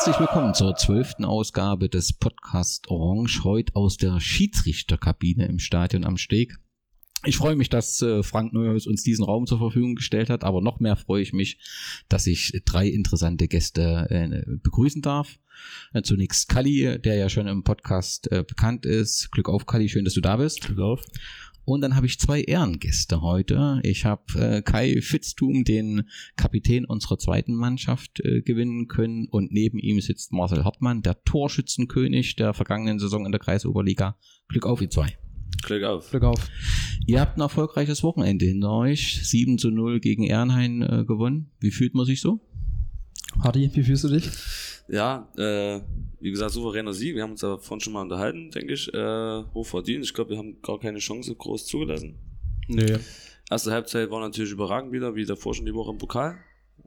Herzlich willkommen zur zwölften Ausgabe des Podcast Orange, heute aus der Schiedsrichterkabine im Stadion am Steg. Ich freue mich, dass äh, Frank Neuhaus uns diesen Raum zur Verfügung gestellt hat, aber noch mehr freue ich mich, dass ich drei interessante Gäste äh, begrüßen darf. Äh, zunächst Kali, der ja schon im Podcast bekannt ist. Glück auf, Kali, schön, dass du da bist. Glück auf. Und dann habe ich zwei Ehrengäste heute. Ich habe äh, Kai Fitztum, den Kapitän unserer zweiten Mannschaft, äh, gewinnen können. Und neben ihm sitzt Marcel Hartmann, der Torschützenkönig der vergangenen Saison in der Kreisoberliga. Glück auf, ihr zwei. Glück auf. Glück auf. Ihr habt ein erfolgreiches Wochenende hinter euch. 7 zu 0 gegen Ehrenhain äh, gewonnen. Wie fühlt man sich so? Hardy, wie fühlst du dich? Ja, äh, wie gesagt, souveräner Sieg. Wir haben uns davon schon mal unterhalten, denke ich. Äh, hoch verdient. Ich glaube, wir haben gar keine Chance groß zugelassen. Nee. Erste Halbzeit war natürlich überragend wieder, wie davor schon die Woche im Pokal.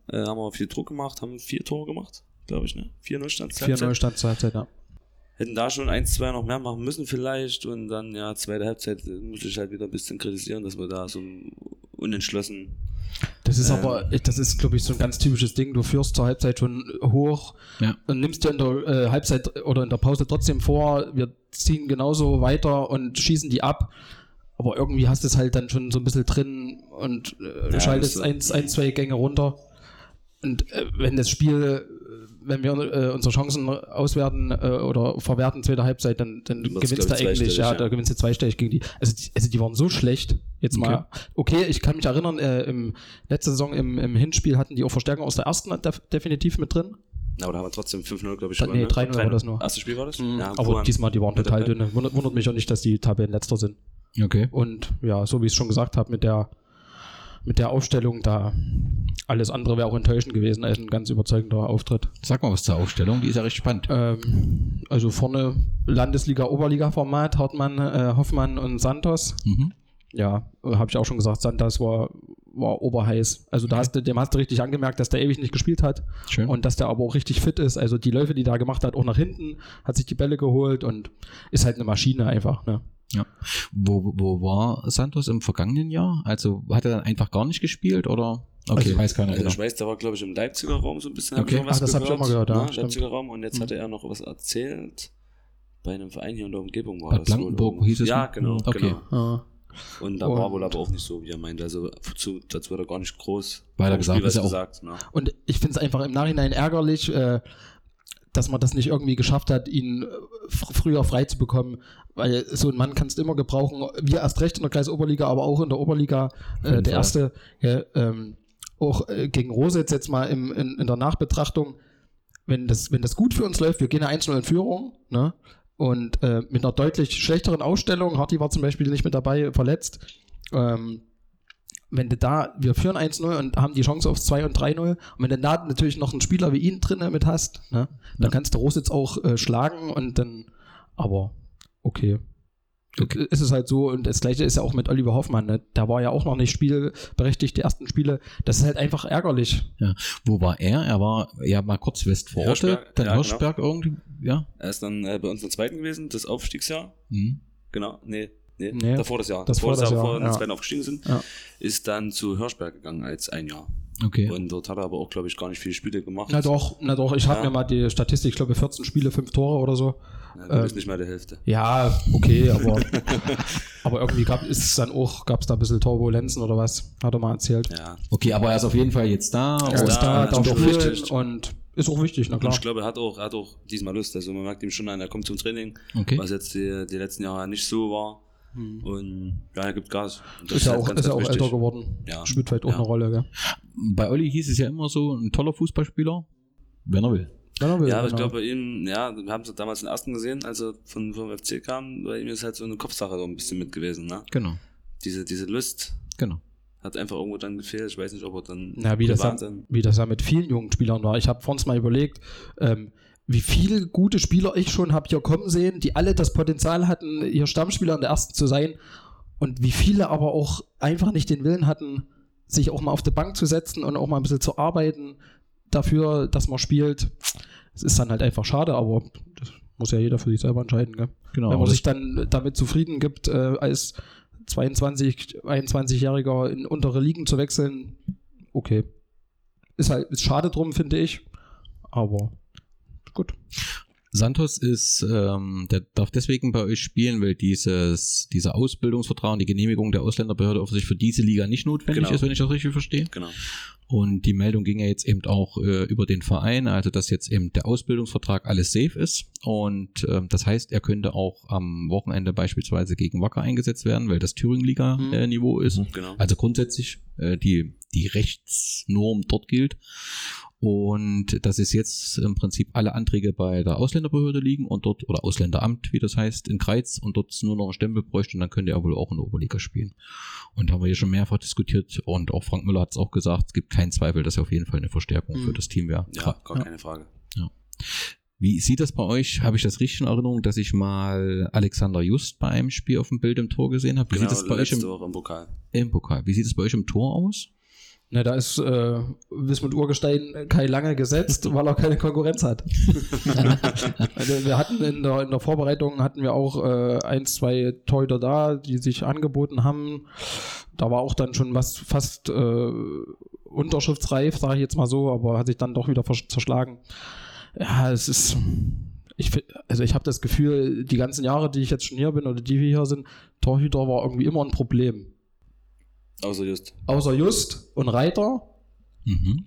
Äh, haben wir viel Druck gemacht, haben vier Tore gemacht, glaube ich, ne? 4-0 stand 4-0 stand zur Halbzeit, ja hätten da schon ein, zwei noch mehr machen müssen vielleicht und dann ja zweite Halbzeit muss ich halt wieder ein bisschen kritisieren, dass wir da so unentschlossen das ist ähm, aber, das ist, glaube ich, so ein ganz typisches Ding. Du führst zur Halbzeit schon hoch ja. und nimmst dir in der äh, Halbzeit oder in der Pause trotzdem vor, wir ziehen genauso weiter und schießen die ab. Aber irgendwie hast du es halt dann schon so ein bisschen drin und äh, ja, schaltest eins, ein, zwei Gänge runter. Und äh, wenn das Spiel wenn wir äh, unsere Chancen auswerten äh, oder verwerten zweite Halbzeit, dann, dann gewinnst du eigentlich, ja, ja, da gewinnst du zweistellig gegen die. Also, die. also die waren so schlecht. Jetzt okay. mal, okay, ich kann mich erinnern, äh, im letzte Saison im, im Hinspiel hatten die auch Verstärkung aus der ersten def definitiv mit drin. Ja, aber da haben wir trotzdem 5-0, glaube ich, schon. Nee, 3-0 war das nur. Erstes Spiel war das? Mhm. Ja, aber diesmal, die waren total dünne. Wundert, wundert mich auch nicht, dass die Tabellenletzter sind. Okay. Und ja, so wie ich es schon gesagt habe, mit der mit der Aufstellung da. Alles andere wäre auch enttäuschend gewesen als ein ganz überzeugender Auftritt. Sag mal was zur Aufstellung, die ist ja recht spannend. Ähm, also vorne Landesliga-Oberliga-Format, Hartmann, äh, Hoffmann und Santos. Mhm. Ja, habe ich auch schon gesagt, Santos war, war oberheiß. Also da hast du, dem hast du richtig angemerkt, dass der ewig nicht gespielt hat. Schön. Und dass der aber auch richtig fit ist. Also die Läufe, die der gemacht hat, auch nach hinten, hat sich die Bälle geholt und ist halt eine Maschine einfach. Ne? Ja. Wo, wo war Santos im vergangenen Jahr? Also hat er dann einfach gar nicht gespielt oder? Okay, also, ich weiß keiner. Also, genau. ich weiß, der war, glaube ich, im Leipziger Raum so ein bisschen. Okay, Ach, das habe ich auch mal gehört. Ja? Leipziger Raum und jetzt mhm. hatte er noch was erzählt. Bei einem Verein hier in der Umgebung war Bei das. Blankenburg wohl hieß es? Ja, genau. Okay. Genau. Ah. Und da und war wohl aber auch nicht so, wie er meinte. Also dazu, dazu wird er gar nicht groß weiter gesagt. Ist ja gesagt ne? Und ich finde es einfach im Nachhinein ärgerlich, äh, dass man das nicht irgendwie geschafft hat, ihn äh, früher frei zu bekommen, weil so ein Mann kannst du immer gebrauchen. Wir erst recht in der Kreisoberliga, aber auch in der Oberliga. Äh, der erste, ja, ähm, auch äh, gegen Rositz jetzt mal im, in, in der Nachbetrachtung, wenn das, wenn das gut für uns läuft, wir gehen einzeln in Führung, ne? Und äh, mit einer deutlich schlechteren Ausstellung, Harty war zum Beispiel nicht mit dabei, verletzt. Ähm, wenn du da, wir führen 1-0 und haben die Chance aufs 2 und 3-0, und wenn du da natürlich noch einen Spieler wie ihn drin mit hast, ne, dann ja. kannst du Rositz auch äh, schlagen und dann, aber okay. Okay. Ist es halt so, und das gleiche ist ja auch mit Oliver Hoffmann, ne? der war ja auch noch nicht spielberechtigt, die ersten Spiele. Das ist halt einfach ärgerlich. Ja. Wo war er? Er war ja mal kurz West vor Ort, dann ja, Hirschberg genau. irgendwie, ja. Er ist dann äh, bei uns in der zweiten gewesen, das Aufstiegsjahr. Mhm. Genau, nee, Nee, nee, davor das Jahr. Das davor das Jahr, bevor wir in den zweiten aufgestiegen sind, ja. ist dann zu Hirschberg gegangen als ein Jahr. Okay. Und dort hat er aber auch, glaube ich, gar nicht viele Spiele gemacht. Na doch, na doch. Ich habe ja. mir mal die Statistik, ich glaube 14 Spiele, 5 Tore oder so. Ja, das ähm, ist nicht mal die Hälfte. Ja, okay, aber, aber irgendwie gab es dann auch, gab es da ein bisschen Turbulenzen oder was, hat er mal erzählt. Ja. Okay, aber er ist auf jeden Fall jetzt da. Er ist da, da, da wichtig. und ist auch wichtig, na klar. Und ich glaube, er hat auch, er hat auch diesmal Lust. Also man merkt ihm schon an, er kommt zum Training, okay. was jetzt die, die letzten Jahre nicht so war. Hm. Und ja, er gibt Gas. Das ist, ja auch, ist ja auch älter geworden. Ja. Spielt vielleicht auch ja. eine Rolle, gell? Bei Olli hieß es ja immer so, ein toller Fußballspieler, wenn er will. Wenn er will ja, aber genau. ich glaube bei ihm, ja, wir haben es damals in ersten gesehen, als er von, vom FC kam, bei ihm ist halt so eine Kopfsache so ein bisschen mit gewesen, ne? Genau. Diese, diese Lust. Genau. Hat einfach irgendwo dann gefehlt. Ich weiß nicht, ob er dann. Ja, wie, das ja, wie das ja mit vielen jungen Spielern war. Ich habe vor uns mal überlegt, ähm, wie viele gute Spieler ich schon habe hier kommen sehen, die alle das Potenzial hatten, hier Stammspieler in der ersten zu sein und wie viele aber auch einfach nicht den Willen hatten, sich auch mal auf die Bank zu setzen und auch mal ein bisschen zu arbeiten dafür, dass man spielt. Es ist dann halt einfach schade, aber das muss ja jeder für sich selber entscheiden. Gell? Genau. Wenn man sich dann damit zufrieden gibt, äh, als 22, 21-Jähriger in untere Ligen zu wechseln, okay. Ist halt ist schade drum, finde ich. Aber gut. Santos ist, ähm, der darf deswegen bei euch spielen, weil dieses, dieser Ausbildungsvertrag und die Genehmigung der Ausländerbehörde offensichtlich für diese Liga nicht notwendig Genau. ist, wenn ich das richtig verstehe. Genau. Und die Meldung ging ja jetzt eben auch äh, über den Verein, also dass jetzt eben der Ausbildungsvertrag alles safe ist. Und ähm, das heißt, er könnte auch am Wochenende beispielsweise gegen Wacker eingesetzt werden, weil das Mhm. Thüringen-Liga-Niveau ist. Genau. Also grundsätzlich äh, die, die Rechtsnorm dort gilt. Und dass es jetzt im Prinzip alle Anträge bei der Ausländerbehörde liegen und dort, oder Ausländeramt, wie das heißt, in Kreiz und dort nur noch ein Stempel bräuchte und dann könnte er wohl auch in der Oberliga spielen. Und haben wir hier schon mehrfach diskutiert und auch Frank Müller hat es auch gesagt, es gibt keinen Zweifel, dass er auf jeden Fall eine Verstärkung Mhm. für das Team wäre. Ja, gar Ja. keine Frage. Wie sieht das bei euch? Habe ich das richtig in Erinnerung, dass ich mal Alexander Just bei einem Spiel auf dem Bild im Tor gesehen habe? Wie Genau, sieht das bei euch im, im Pokal. im Pokal? Wie sieht es bei euch im Tor aus? Ne, da ist äh, Wismut Urgestein Kai Lange gesetzt, weil er keine Konkurrenz hat. also wir hatten in der, in der Vorbereitung hatten wir auch äh, ein, zwei Torhüter da, die sich angeboten haben. Da war auch dann schon was fast äh, unterschriftsreif, sage ich jetzt mal so, aber hat sich dann doch wieder zerschlagen. Ja, es ist. Ich, also ich habe das Gefühl, die ganzen Jahre, die ich jetzt schon hier bin oder die wir hier sind, Torhüter war irgendwie immer ein Problem. Außer just. Außer Just und Reiter, Mhm.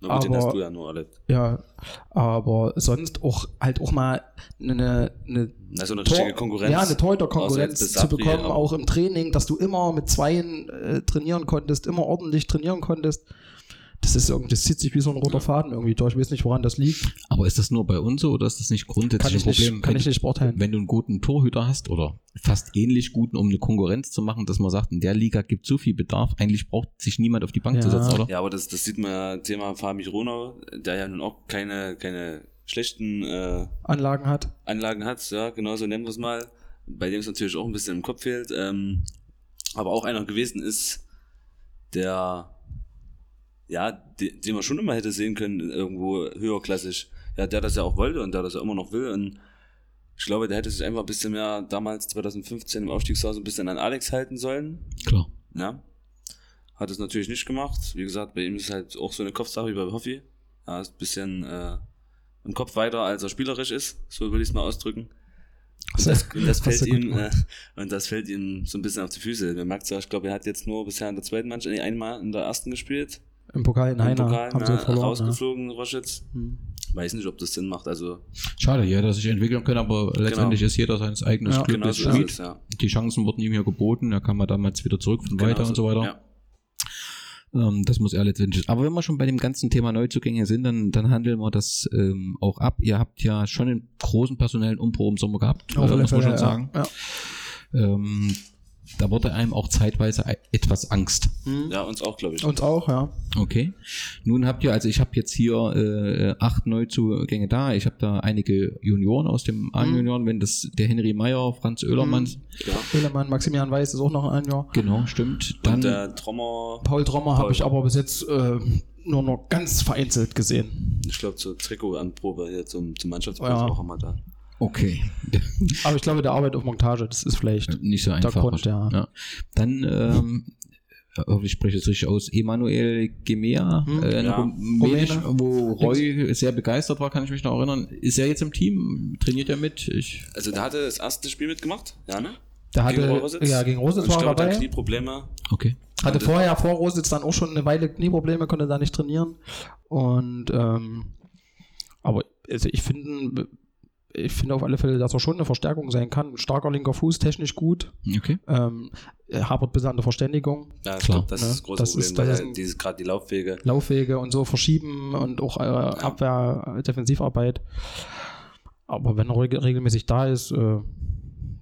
Na den Aber- hast du ja nur alle. Ja, aber sonst auch halt auch mal eine, eine Also eine Tor- richtige Konkurrenz. Ja, eine Torhüter-Konkurrenz zu bekommen, auch im Training, dass du immer mit Zweien äh, trainieren konntest, immer ordentlich trainieren konntest. Das ist irgendwie, das zieht sich wie so ein roter Faden irgendwie durch. Ich weiß nicht, woran das liegt. Aber ist das nur bei uns so oder ist das nicht grundsätzlich Kann ich ein Problem? nicht, kann wenn, ich nicht beurteilen. wenn du einen guten Torhüter hast oder fast ähnlich guten, um eine Konkurrenz zu machen, dass man sagt, in der Liga gibt so viel Bedarf, eigentlich braucht sich niemand auf die Bank zu Ja. setzen, oder? Ja, aber das, das sieht man ja, Thema Fabi Ronau, der ja nun auch keine, keine schlechten äh, Anlagen hat. Anlagen hat, ja, genauso nennen wir es mal, bei dem es natürlich auch ein bisschen im Kopf fehlt, ähm, aber auch einer gewesen ist, der, ja, de, den man schon immer hätte sehen können, irgendwo höherklassig. Ja, der das ja auch wollte und der das ja immer noch will und ich glaube, der hätte sich einfach ein bisschen mehr damals 2015 im Aufstiegsjahr so ein bisschen an Alex halten sollen. Klar. Ja. Hat es natürlich nicht gemacht. Wie gesagt, bei ihm ist halt auch so eine Kopfsache wie bei Hoffi. Er ist ein bisschen äh, im Kopf weiter, als er spielerisch ist. So würde ich es mal ausdrücken. Und das, und das fällt ihm, äh, und das fällt ihm so ein bisschen auf die Füße. Man merkt ja, ich glaube, er hat jetzt nur bisher in der zweiten Mannschaft, nee, einmal in der ersten gespielt. Im Pokal in Heiner Pokal, haben ja, sie verloren. Ja. rausgeflogen, Roschitz. Hm. Weiß nicht, ob das Sinn macht. Also, Schade, ja, dass sich entwickeln können, aber letztendlich ist jeder seines eigenen Ja, Glückes genau so es, ja. Die Chancen wurden ihm ja geboten, er kam ja damals wieder zurück von weiter Genau und so weiter. Ja. Ähm, das muss er letztendlich. Aber wenn wir schon bei dem ganzen Thema Neuzugänge sind, dann, dann handeln wir das ähm, auch ab. Ihr habt ja schon einen großen personellen Umbruch im Sommer gehabt, äh, muss man schon ja. sagen. Ja. Ähm, da wurde einem auch zeitweise e- etwas Angst. Hm. ja, uns auch, glaube ich. Uns auch, ja. Okay. Nun habt ihr, also ich habe jetzt hier äh, acht Neuzugänge da. Ich habe da einige Junioren aus dem A-Junioren, wenn das der Henry Meyer, Franz Oehlermanns, Ja. Ehlemann, Maximilian Weiß ist auch noch ein Jahr. genau, stimmt. Dann Und der Trommer, Paul Trommer habe ich aber bis jetzt äh, nur noch ganz vereinzelt gesehen. ich glaube, zur Trikotanprobe hier zum, zum Mannschaftsbus Ja. auch immer da. Okay. Aber ich glaube, der Arbeit auf Montage, das ist vielleicht. Nicht so einfach. Grund, ja. Dann, ähm, hoffentlich spreche ich es richtig aus, Emanuel Gemea, Hm, äh, ein ja. Rumänisch, wo Roy sehr begeistert war, kann ich mich noch erinnern. Ist er jetzt im Team? Trainiert er mit? Ich, Also der hatte das erste Spiel mitgemacht, ja, ne? Der Gegen hatte, Rositz? ja, gegen Rositz war er dabei. Knieprobleme. okay. Hatte Und- vorher vor Rositz dann auch schon eine Weile Knieprobleme, konnte da nicht trainieren. Und ähm, aber also ich finde, ich finde auf alle Fälle, dass er schon eine Verstärkung sein kann. Starker linker Fuß, technisch gut. Okay. Ähm, er hapert bis an der Verständigung, Ja, ich Klar. glaube, das Ne? ist das große Das Problem, ist- das ist dieses gerade die Laufwege. Laufwege und so verschieben und auch äh, Abwehr, Defensivarbeit. Aber wenn er reg- regelmäßig da ist, äh, denke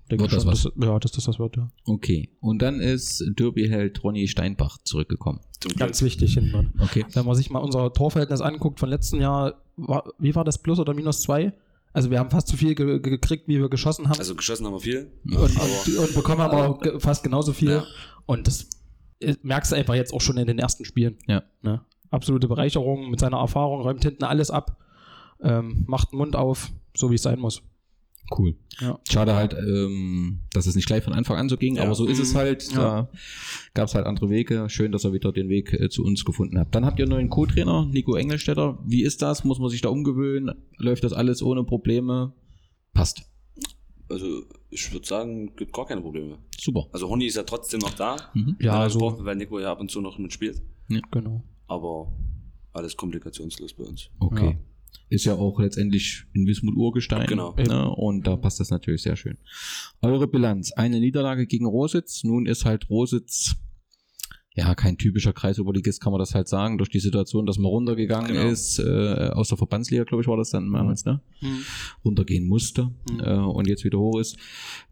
Wird ich das schon, was? dass, ja, dass das was wird. Ja. Okay. Und dann ist Derby-Held Ronny Steinbach zurückgekommen. Zum Glück. Ganz wichtig hinten. Okay. Wenn man sich mal unser Torverhältnis anguckt von letzten Jahr, war, wie war das, plus oder minus zwei? Also wir haben fast so viel ge ge- gekriegt, wie wir geschossen haben. Also geschossen haben wir viel. und, und, und bekommen aber ge fast genauso viel. Ja. Und das äh, merkst du einfach jetzt auch schon in den ersten Spielen. Ja. Ne? Absolute Bereicherung mit seiner Erfahrung, räumt hinten alles ab, ähm, macht den Mund auf, so wie es sein muss. Cool. Ja. Schade halt, ähm, dass es nicht gleich von Anfang an so ging, Ja. aber so ist es Mhm. halt. Ja. Da gab es halt andere Wege. Schön, dass ihr wieder den Weg äh, zu uns gefunden habt. Dann habt ihr einen neuen Co-Trainer, Nico Engelstädter. Wie ist das? Muss man sich da umgewöhnen? Läuft das alles ohne Probleme? Passt. Also, ich würde sagen, gibt gar keine Probleme. Super. Also, Honey ist ja trotzdem noch da. Mhm. Ja, er also, wird, weil Nico ja ab und zu noch mitspielt. genau. Aber alles komplikationslos bei uns. Okay. Ist ja auch letztendlich in Wismut Urgestein. Genau. Ne? Und da passt das natürlich sehr schön. Eure Bilanz. Eine Niederlage gegen Rositz. Nun ist halt Rositz ja kein typischer Kreisoberligist, kann man das halt sagen, durch die Situation, dass man runtergegangen Genau. ist, äh, aus der Verbandsliga, glaube ich, war das dann damals, ne? runtergehen musste Mhm. äh, und jetzt wieder hoch ist.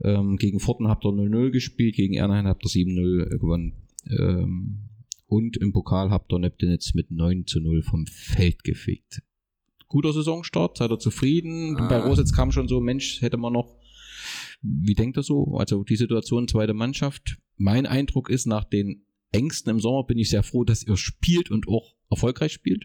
Ähm, gegen Forten habt ihr 0-0 gespielt, gegen Ernheim habt ihr 7-0 gewonnen. Ähm, und im Pokal habt ihr Neptunitz mit 9 zu 0 vom Feld gefegt. Guter Saisonstart, seid ihr zufrieden? Ah. Bei Rositz kam schon so, Mensch, hätte man noch. Wie denkt ihr so? Also die Situation, zweite Mannschaft. Mein Eindruck ist, nach den Ängsten im Sommer bin ich sehr froh, dass ihr spielt und auch erfolgreich spielt.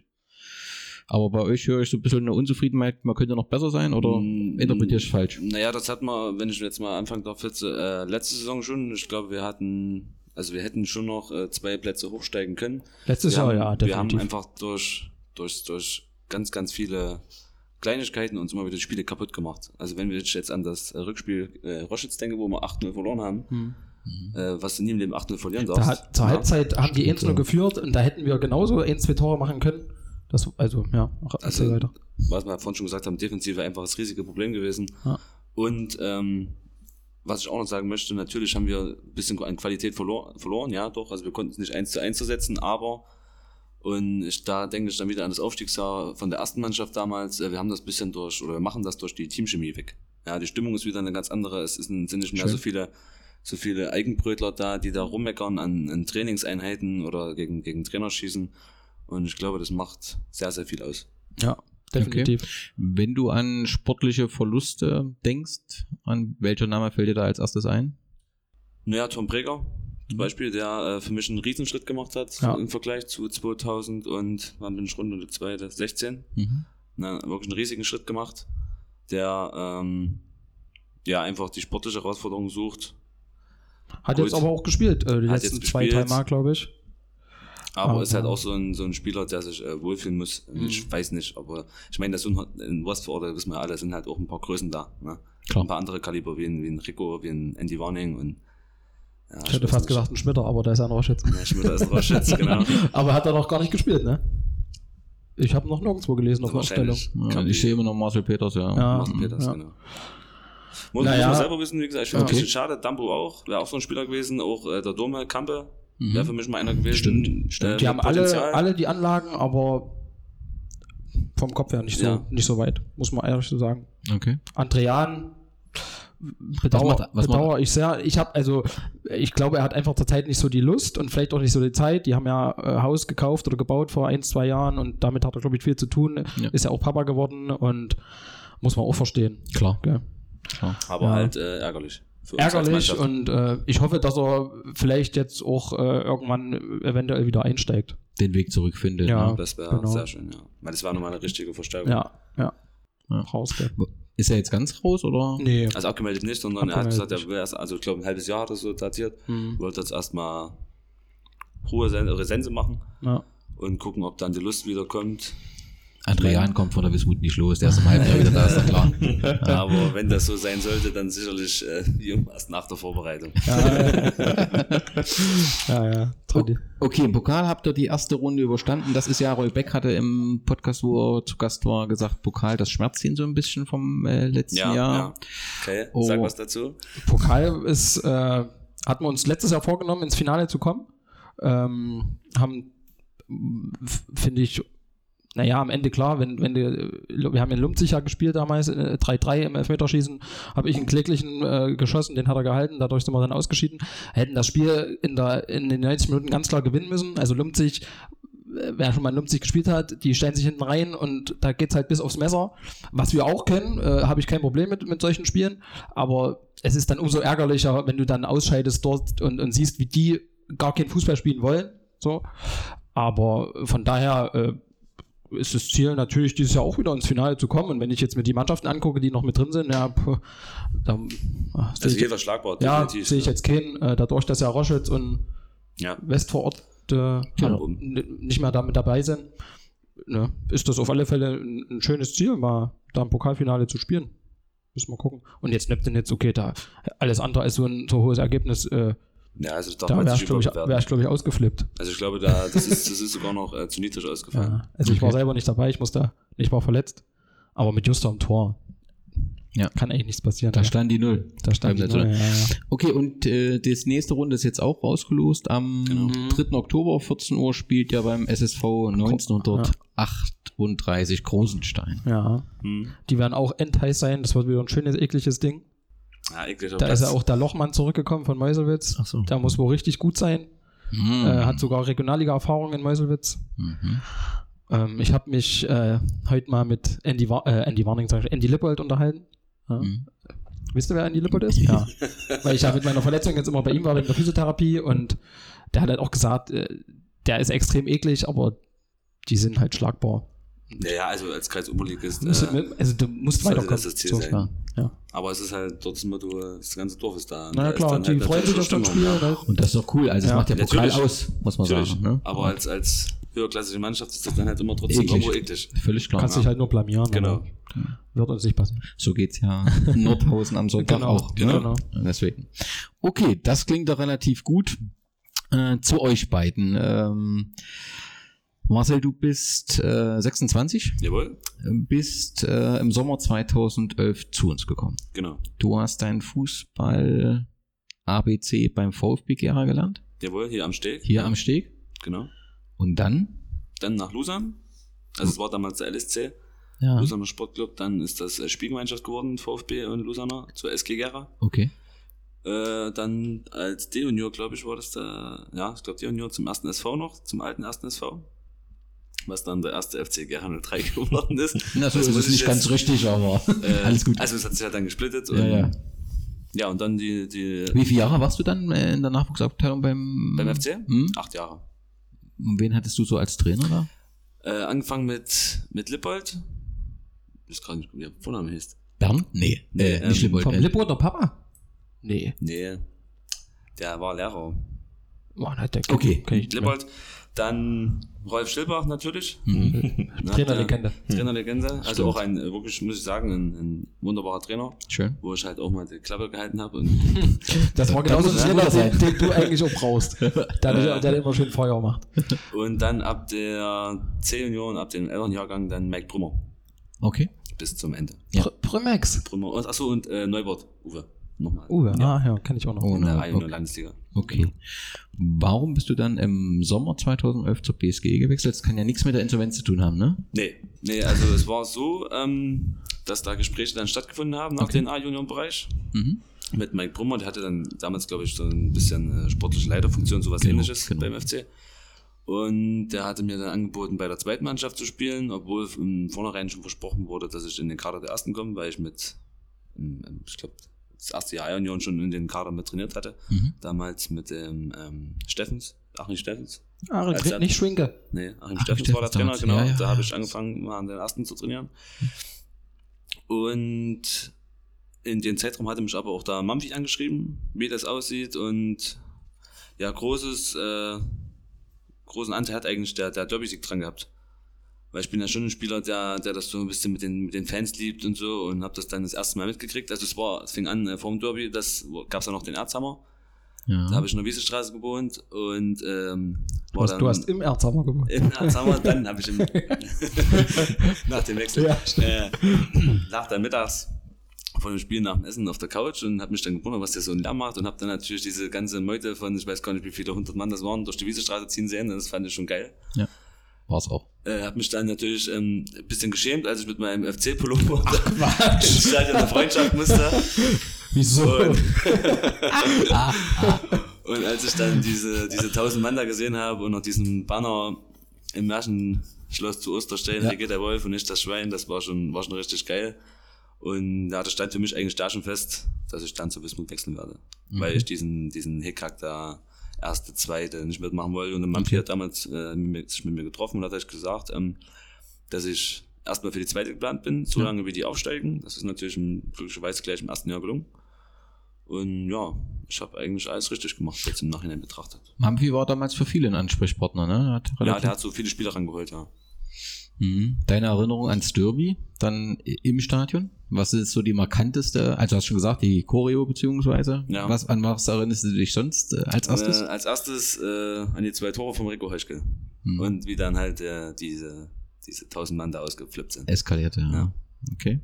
Aber bei euch höre ich so ein bisschen eine Unzufriedenheit, man könnte noch besser sein oder Mm, interpretiere ich falsch? Naja, das hat man, wenn ich jetzt mal anfangen darf, jetzt, äh, letzte Saison schon. Ich glaube, wir hatten, also wir hätten schon noch äh, zwei Plätze hochsteigen können. Letztes wir Jahr, haben, ja, Wir definitiv. haben einfach durch, durch, durch ganz, ganz viele Kleinigkeiten uns immer wieder die Spiele kaputt gemacht. Also wenn wir jetzt an das äh, Rückspiel äh, Roschitz denke, wo wir 8-0 verloren haben, Hm. äh, was du nie im Leben 8-0 verlieren Da darfst. hat, zur Ja. Halbzeit haben die Stimmt, 1 nur ja. geführt und da hätten wir genauso ein, zwei Tore machen können. Das, also, ja, Also- weiter. was wir vorhin schon gesagt haben, Defensive einfach das riesige Problem gewesen. Ja. Und ähm, was ich auch noch sagen möchte, natürlich haben wir ein bisschen an Qualität verlor verloren, ja doch, also wir konnten es nicht eins zu eins setzen, aber und ich, da denke ich dann wieder an das Aufstiegsjahr von der ersten Mannschaft damals, äh, wir haben das bisschen durch, oder wir machen das durch die Teamchemie weg. Ja, die Stimmung ist wieder eine ganz andere, es ist, sind nicht mehr Schön. so viele so viele Eigenbrötler da, die da rummeckern an, an Trainingseinheiten oder gegen, gegen Trainer schießen. Und ich glaube, das macht sehr, sehr viel aus. Ja, definitiv. Wenn du an sportliche Verluste denkst, an welcher Name fällt dir da als erstes ein? Naja, Tom Breger zum Beispiel, der äh, für mich einen Riesenschritt gemacht hat Ja. im Vergleich zu 2000 und wann bin ich Runde 2, 16. Mhm. Na, wirklich einen riesigen Schritt gemacht, der ähm, ja einfach die sportliche Herausforderung sucht. Hat Gut. jetzt aber auch gespielt, äh, die Hat letzten zwei, drei Mal, glaube ich. Aber Aber- ist halt auch so ein, so ein Spieler, der sich äh, wohlfühlen muss. Mhm. Ich weiß nicht, aber ich meine, das sind halt in Westford, wissen wir alle, sind halt auch ein paar Größen da. Ne? Klar. Ein paar andere Kaliber, wie ein, wie ein Rico, wie ein Andy Warning und ja, Ich hätte fast nicht. gesagt ein Schmitter, aber da ist er noch jetzt. Ja, Schmidt ist Roschitz, genau. Aber hat er noch gar nicht gespielt, ne? Ich habe noch nirgendwo gelesen auf. Wahrscheinlich. Ja, ich sehe immer noch Marcel Peters, ja. Ja. Martin Peters, Ja. genau. Muss, Naja. muss man selber wissen, wie gesagt, ich finde es Okay. ein bisschen schade. Dambo auch, wäre auch so ein Spieler gewesen, auch äh, der Dome Kampe Mhm. wäre für mich mal einer gewesen. Stimmt, stimmt. Äh, Die haben alle, Potenzial. alle die Anlagen, aber vom Kopf her nicht so, Ja. nicht so weit, muss man ehrlich so sagen. Okay. Andrean bedauere bedauere ich sehr. Ich habe also, ich glaube, er hat einfach zur Zeit nicht so die Lust und vielleicht auch nicht so die Zeit. Die haben ja äh, Haus gekauft oder gebaut vor ein, zwei Jahren und damit hat er, glaube ich, viel zu tun. Ja. Ist ja auch Papa geworden und muss man auch verstehen. Klar. Gell? klar. Aber Ja. halt äh, ärgerlich. Für uns als Ärgerlich und äh, ich hoffe, dass er vielleicht jetzt auch äh, irgendwann eventuell wieder einsteigt. Den Weg zurückfindet. Ja. Ne? Das wäre Genau. sehr schön, ja. Weil das war nochmal eine richtige Verstärkung. Ja, ja. Ja. Raus, gell? Ist er jetzt ganz raus oder? Nee. Also abgemeldet nicht, sondern er hat Abgemeldet gesagt, er will erst, also ich glaube ein halbes Jahr hat er so datiert, Hm. wollte jetzt erstmal Ruhe Sen- Sense machen Ja. und gucken, ob dann die Lust wieder kommt. Adrian kommt von der Wismut nicht los, der ist im halben Jahr wieder da, ist doch klar. Aber wenn das so sein sollte, dann sicherlich äh, erst nach der Vorbereitung. Ja, ja, ja. Trudi. Okay, im Pokal habt ihr die erste Runde überstanden. Das ist ja, Roy Beck hatte im Podcast, wo er zu Gast war, gesagt, Pokal, das schmerzt ihn so ein bisschen vom äh, letzten Ja, Jahr. ja. Okay, Oh. sag was dazu. Pokal ist, äh, hatten wir uns letztes Jahr vorgenommen, ins Finale zu kommen. Ähm, haben, finde ich, naja, am Ende klar, wenn, wenn die, wir haben in Lumpzig ja gespielt damals, äh, 3-3 im Elfmeterschießen, habe ich einen kläglichen äh, geschossen, den hat er gehalten, dadurch sind wir dann ausgeschieden. Hätten das Spiel in, der, in den 90 Minuten ganz klar gewinnen müssen. Also Lumpzig, äh, wer schon mal in Lumpzig gespielt hat, die stellen sich hinten rein und da geht's halt bis aufs Messer. Was wir auch kennen, äh, habe ich kein Problem mit, mit solchen Spielen, aber es ist dann umso ärgerlicher, wenn du dann ausscheidest dort und, und siehst, wie die gar kein Fußball spielen wollen. So. Aber von daher, äh, ist das Ziel natürlich dieses Jahr auch wieder ins Finale zu kommen. Und wenn ich jetzt mir die Mannschaften angucke, die noch mit drin sind, ja, puh, dann äh, Also sehe ich, jeder schlagbar, ja, definitiv. sehe ich jetzt keinen, äh, dadurch, dass ja Roschitz und Ja. West vor Ort äh, Genau. nicht mehr damit dabei sind, ne, ist das auf alle Fälle ein, ein schönes Ziel, mal da im Pokalfinale zu spielen. Müssen wir gucken. Und jetzt Neptun jetzt, okay, da alles andere als so ein so hohes Ergebnis, äh, Ja, also da wäre ich, glaube ich, glaub ich, ausgeflippt. Also ich glaube, da, das, ist, das ist sogar noch äh, zu niedrig ausgefallen. Ja. Also ich war selber nicht dabei, ich musste, ich war verletzt. Aber mit Juster am Tor Ja. kann eigentlich nichts passieren. Da ja. stand die Null. da stand die Null, ja. Okay, und äh, das nächste Runde ist jetzt auch rausgelost. Am Genau. 3. Oktober, 14 Uhr, spielt ja beim SSV 1938 Großenstein. ja. Hm. Die werden auch endheiß sein. Das wird wieder ein schönes, ekliges Ding. Ja, eklig. Da ist ja auch der Lochmann zurückgekommen von Meuselwitz. Ach so. Der muss wohl richtig gut sein. Mhm. Äh, hat sogar Regionalliga-Erfahrung in Meuselwitz. Mhm. Ähm, ich habe mich äh, heute mal mit Andy, Wa äh, Andy Warning, sag ich, Andy Lippold unterhalten. Ja. Mhm. Wisst ihr, wer Andy Lippold ist? Ja. Weil ich ja mit meiner Verletzung jetzt immer bei ihm war wegen der Physiotherapie und der hat halt auch gesagt, äh, der ist extrem eklig, aber die sind halt schlagbar. Ja, ja, also als Kreisoberligist. Du musst, Äh, also du musst weiterkommen. das das Ziel So, sein. ja. Ja. aber es ist halt dort das Motto, das ganze Dorf ist da. Na ja, ist klar, die halt freuen sich auf das. Spiel. Ne? Und das ist doch cool. Also, es Ja. macht der Pokal Natürlich. aus, muss man Natürlich. sagen. Ne? Aber als, als höherklassige Mannschaft ist das dann halt immer trotzdem Eklig. irgendwo eklig. Völlig klar. Kannst dich halt nur blamieren. Genau. Wird uns nicht passieren. So geht's ja in Nordhausen am Sonntag Genau, auch. Ne? genau. Deswegen. Okay, das klingt doch relativ gut. Äh, zu euch beiden. Ähm, Marcel, du bist äh, 26, Jawohl, bist äh, im Sommer 2011 zu uns gekommen. genau. Du hast dein Fußball ABC beim VfB Gera gelernt, Jawohl, hier am Steg. hier ja, am Steg. Genau. Und dann? Dann nach Lusam. Also es war damals der LSC, Ja. Lusaner Sportclub. Dann ist das äh, Spielgemeinschaft geworden, VfB und Lusaner, zur SG Gera. Okay. Äh, dann als D-Junior, glaube ich, war das da, ja, ich glaube D-Junior zum ersten SV noch, zum alten ersten SV. Was dann der erste FC Gera 03 geworden ist. Na, so Das ist muss es ich nicht ganz jetzt- richtig, aber Äh, alles gut. Also es hat sich halt dann gesplittet. Ja, ja. ja, und dann die, die Wie viele Jahre warst du dann äh, in der Nachwuchsabteilung beim, beim FC? Hm? Acht Jahre. Und wen hattest du so als Trainer da? Äh, angefangen mit, mit Lippold. Ich weiß gar nicht, wie der Vorname hieß. Bernd? Nee, Nee, äh, ähm, nicht Lippold. Vom äh, Lippo der Papa? Nee. Nee, der war Lehrer. Mann, hat der Okay. Lippold. Dann Rolf Schilbach natürlich. Mhm. Na, Trainerlegende. der Trainerlegende. Also Stimmt. auch ein, äh, wirklich, muss ich sagen, ein, ein wunderbarer Trainer, Schön. wo ich halt auch mal die Klappe gehalten habe. Und Das war genauso ein Trainer, ja den, den du eigentlich auch brauchst. Der, der, der immer schön Feuer macht. Und dann ab der C-Union, ab dem 11. Jahrgang, dann Mike Brummer. Okay. Bis zum Ende. Ja. Pr Primex. Brummer. Und, achso, und äh, Neubert, Uwe. Nochmal. Uwe, Ja. ah ja, kenne ich auch noch. Oh, In der A-Union okay. Landesliga. Okay. Warum bist du dann im Sommer 2011 zur BSG gewechselt? Das kann ja nichts mit der Insolvenz zu tun haben, ne? Nee, nee, also es war so, ähm, dass da Gespräche dann stattgefunden haben nach Okay. dem A-Union-Bereich. Mhm. Mit Mike Brummer, der hatte dann damals, glaube ich, so ein bisschen äh, sportliche Leiterfunktion, sowas Genau, ähnliches genau. beim FC. Und der hatte mir dann angeboten, bei der zweiten Mannschaft zu spielen, obwohl im Vornherein schon versprochen wurde, dass ich in den Kader der ersten komme, weil ich mit, ähm, ich glaube, das erste Jahr A-Union schon in den Kader mit trainiert hatte. Mhm. Damals mit dem ähm, Steffens, Achim Steffens. Ah, Als er- nicht Schwinke. Nee, Achim Ach, Steffens war der Trainer, genau. Ja, ja, da habe ich angefangen, mal an den ersten zu trainieren. Und in dem Zeitraum hatte mich aber auch da Mamfi angeschrieben, wie das aussieht. Und ja, großes, äh, großen Anteil hat eigentlich der, der Derby-Sieg dran gehabt. Weil ich bin ja schon ein Spieler, der, der das so ein bisschen mit den, mit den Fans liebt und so und habe das dann das erste Mal mitgekriegt. Also es war, es fing an äh, vor dem Derby, das gab es ja noch den Erzhammer. Ja. Da habe ich in der Wiesestraße gewohnt und ähm, Du hast, dann du hast im Erzhammer gewohnt. in Alzheimer, dann habe ich im, nach dem Wechsel, Ja. äh, nach der Mittags von dem Spiel nach dem Essen auf der Couch und habe mich dann gewundert, was der so ein Lärm macht und habe dann natürlich diese ganze Meute von, ich weiß gar nicht, wie viele hundert Mann das waren, durch die Wiesestraße ziehen sehen. Das fand ich schon geil. ja. War's auch. Äh, habe mich dann natürlich ähm, ein bisschen geschämt, als ich mit meinem FC-Pullover ins Stadion der Freundschaft musste. Wieso? Und, und als ich dann diese, diese 1000 Mann da gesehen habe und noch diesen Banner im Märchenschloss zu Osterstein, Ja. hier geht der Wolf und nicht das Schwein, das war schon, war schon richtig geil. Und ja, das stand für mich eigentlich da schon fest, dass ich dann zu Wismut wechseln werde. Weil ich diesen, diesen Hickhack da erste, zweite nicht mitmachen wollte. Und der Mampi Okay. hat damals äh, mit mir- sich mit mir getroffen und hat euch gesagt, ähm, dass ich erstmal für die zweite geplant bin, so lange wie die aufsteigen. Das ist natürlich im, glücklicherweise gleich im ersten Jahr gelungen. Und ja, ich habe eigentlich alles richtig gemacht, jetzt im Nachhinein betrachtet. Mampi war damals für viele ein Ansprechpartner, ne? Ja, der hat so viele Spieler rangeholt, ja. Mhm. Deine Erinnerung ans Derby, dann im Stadion? Was ist so die markanteste, also hast du schon gesagt, die Choreo beziehungsweise? Ja. Was, an was erinnerst du dich sonst äh, als erstes? Äh, als erstes äh, an die zwei Tore vom Rico Heuschke. Mhm. Und wie dann halt äh, diese, diese tausend Mann da ausgeflippt sind. Eskalierte, ja. Ja. Okay.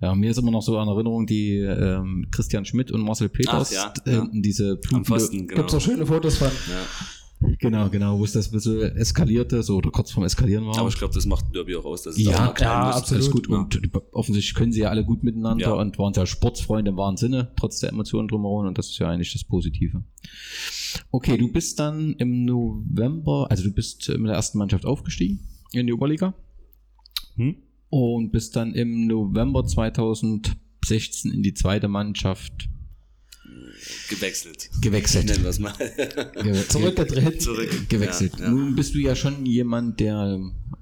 Ja, mir ist immer noch so an Erinnerung die ähm, Christian Schmidt und Marcel Peters, Ach, ja, äh, ja. diese Am blutende- Pfosten, genau. Gibt es auch schöne Fotos von. Ja. Genau, genau, wo es das ein bisschen eskalierte, so oder kurz vorm Eskalieren war. Aber ich glaube, das macht Derby auch aus, dass es Ja, klein ja, ist. absolut. Alles gut. Ja. Und offensichtlich können sie ja alle gut miteinander Ja. und waren ja Sportsfreunde im wahren Sinne, trotz der Emotionen drumherum. Und das ist ja eigentlich das Positive. Okay, du bist dann im November, also du bist mit der ersten Mannschaft aufgestiegen in die Oberliga Hm? und bist dann im November 2016 in die zweite Mannschaft Gewechselt. gewechselt. Nennen wir es mal. Ge- Zurückgedreht. Zurück. gewechselt. Ja, ja. Nun bist du ja schon jemand, der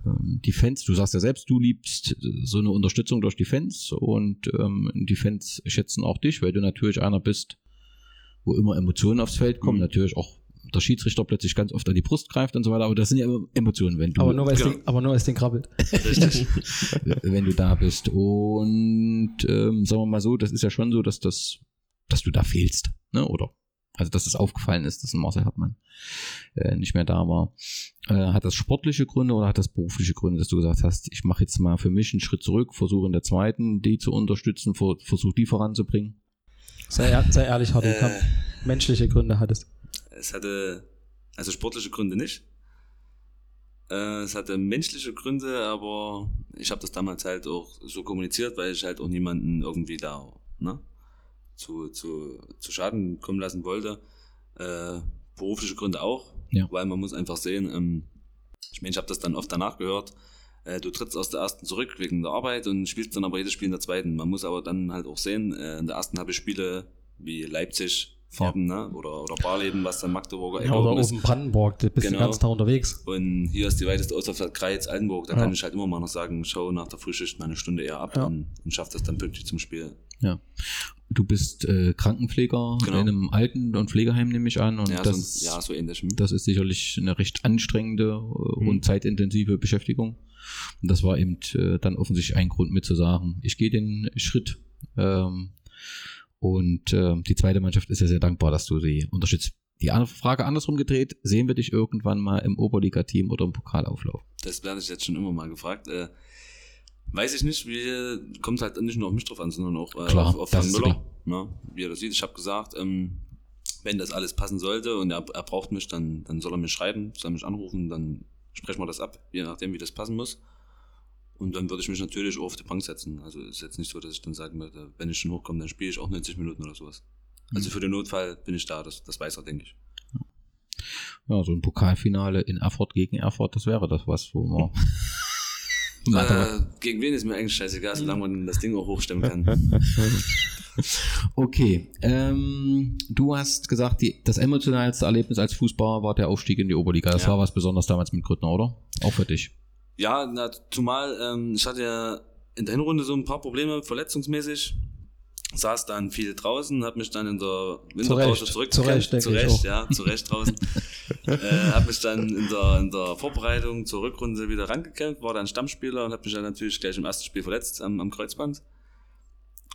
ähm, die Fans, du sagst ja selbst, du liebst äh, so eine Unterstützung durch die Fans und ähm, die Fans schätzen auch dich, weil du natürlich einer bist, wo immer Emotionen aufs Feld kommen, Mhm. natürlich auch der Schiedsrichter plötzlich ganz oft an die Brust greift und so weiter, aber das sind ja immer Emotionen, wenn du, Aber nur weil es Genau. den, aber nur weil es den krabbelt. Richtig. wenn du da bist. Und ähm, sagen wir mal so, das ist ja schon so, dass das, dass du da fehlst, ne? Oder also dass es aufgefallen ist, dass ein Marcel Hartmann äh, nicht mehr da war. Äh, hat das sportliche Gründe oder hat das berufliche Gründe, dass du gesagt hast, ich mache jetzt mal für mich einen Schritt zurück, versuche in der zweiten die zu unterstützen, ver versuche die voranzubringen? Sei, sei ehrlich, Hardy, komm. Äh, Menschliche Gründe hat es. es hatte, also sportliche Gründe nicht. Äh, es hatte menschliche Gründe, aber ich habe das damals halt auch so kommuniziert, weil ich halt auch niemanden irgendwie da ne, zu, zu, zu Schaden kommen lassen wollte. Äh, berufliche Gründe auch, Ja. weil man muss einfach sehen, ähm, ich meine, ich habe das dann oft danach gehört, äh, du trittst aus der ersten zurück wegen der Arbeit und spielst dann aber jedes Spiel in der zweiten. Man muss aber dann halt auch sehen, äh, in der ersten habe ich Spiele wie Leipzig, Farben, ne? oder, oder Barleben, was dann Magdeburger Ja, oder oben ist. Brandenburg, da bist du Genau. den ganzen Tag unterwegs. Und hier ist die weiteste Ausfahrt Kreiz, Altenburg. Da Ja. kann ich halt immer mal noch sagen, schau nach der Frühschicht mal eine Stunde eher ab Ja. und, und schaff das dann pünktlich zum Spiel. Ja. Du bist äh, Krankenpfleger Genau. in einem Alten- und Pflegeheim, nehme ich an. Und Ja, das, so, ja, so ähnlich. hm. Das ist sicherlich eine recht anstrengende äh, Mhm. und zeitintensive Beschäftigung. Und das war eben äh, dann offensichtlich ein Grund mit zu sagen, ich gehe den Schritt. Ähm, und ähm, die zweite Mannschaft ist ja sehr dankbar, dass du sie unterstützt. Die andere Frage andersrum gedreht, sehen wir dich irgendwann mal im Oberliga-Team oder im Pokalauflauf? Das werde ich jetzt schon immer mal gefragt. Weiß ich nicht, wie kommt halt nicht nur auf mich drauf an, sondern auch äh, Klar, auf, ist Müller. Ne? Wie er das sieht. Ich habe gesagt, ähm, wenn das alles passen sollte und er, er braucht mich, dann, dann soll er mir schreiben, soll mich anrufen, dann sprechen wir das ab, je nachdem, wie das passen muss. Und dann würde ich mich natürlich auch auf die Bank setzen. Also ist jetzt nicht so, dass ich dann sagen würde, wenn ich schon hochkomme, dann spiele ich auch 90 Minuten oder sowas. Also Mhm. für den Notfall bin ich da, das, das weiß er, denke ich. Ja, so ein Pokalfinale in Erfurt gegen Erfurt, das wäre das was, wo man. Äh, gegen wen ist mir eigentlich scheißegal, solange man das Ding auch hochstemmen kann. Okay, ähm, du hast gesagt, die, das emotionalste Erlebnis als Fußballer war der Aufstieg in die Oberliga. Das Ja. war was Besonderes damals mit Grüttner, oder? Auch für dich. Ja, na, zumal ähm, ich hatte ja in der Hinrunde so ein paar Probleme verletzungsmäßig. Saß dann viel draußen, habe mich dann in der Winterpause zurück zu Recht, denke zu ich Recht, auch. ja, zu Recht draußen. äh, habe mich dann in der, in der Vorbereitung zur Rückrunde wieder rangekämpft, war dann Stammspieler und habe mich dann natürlich gleich im ersten Spiel verletzt am, am Kreuzband.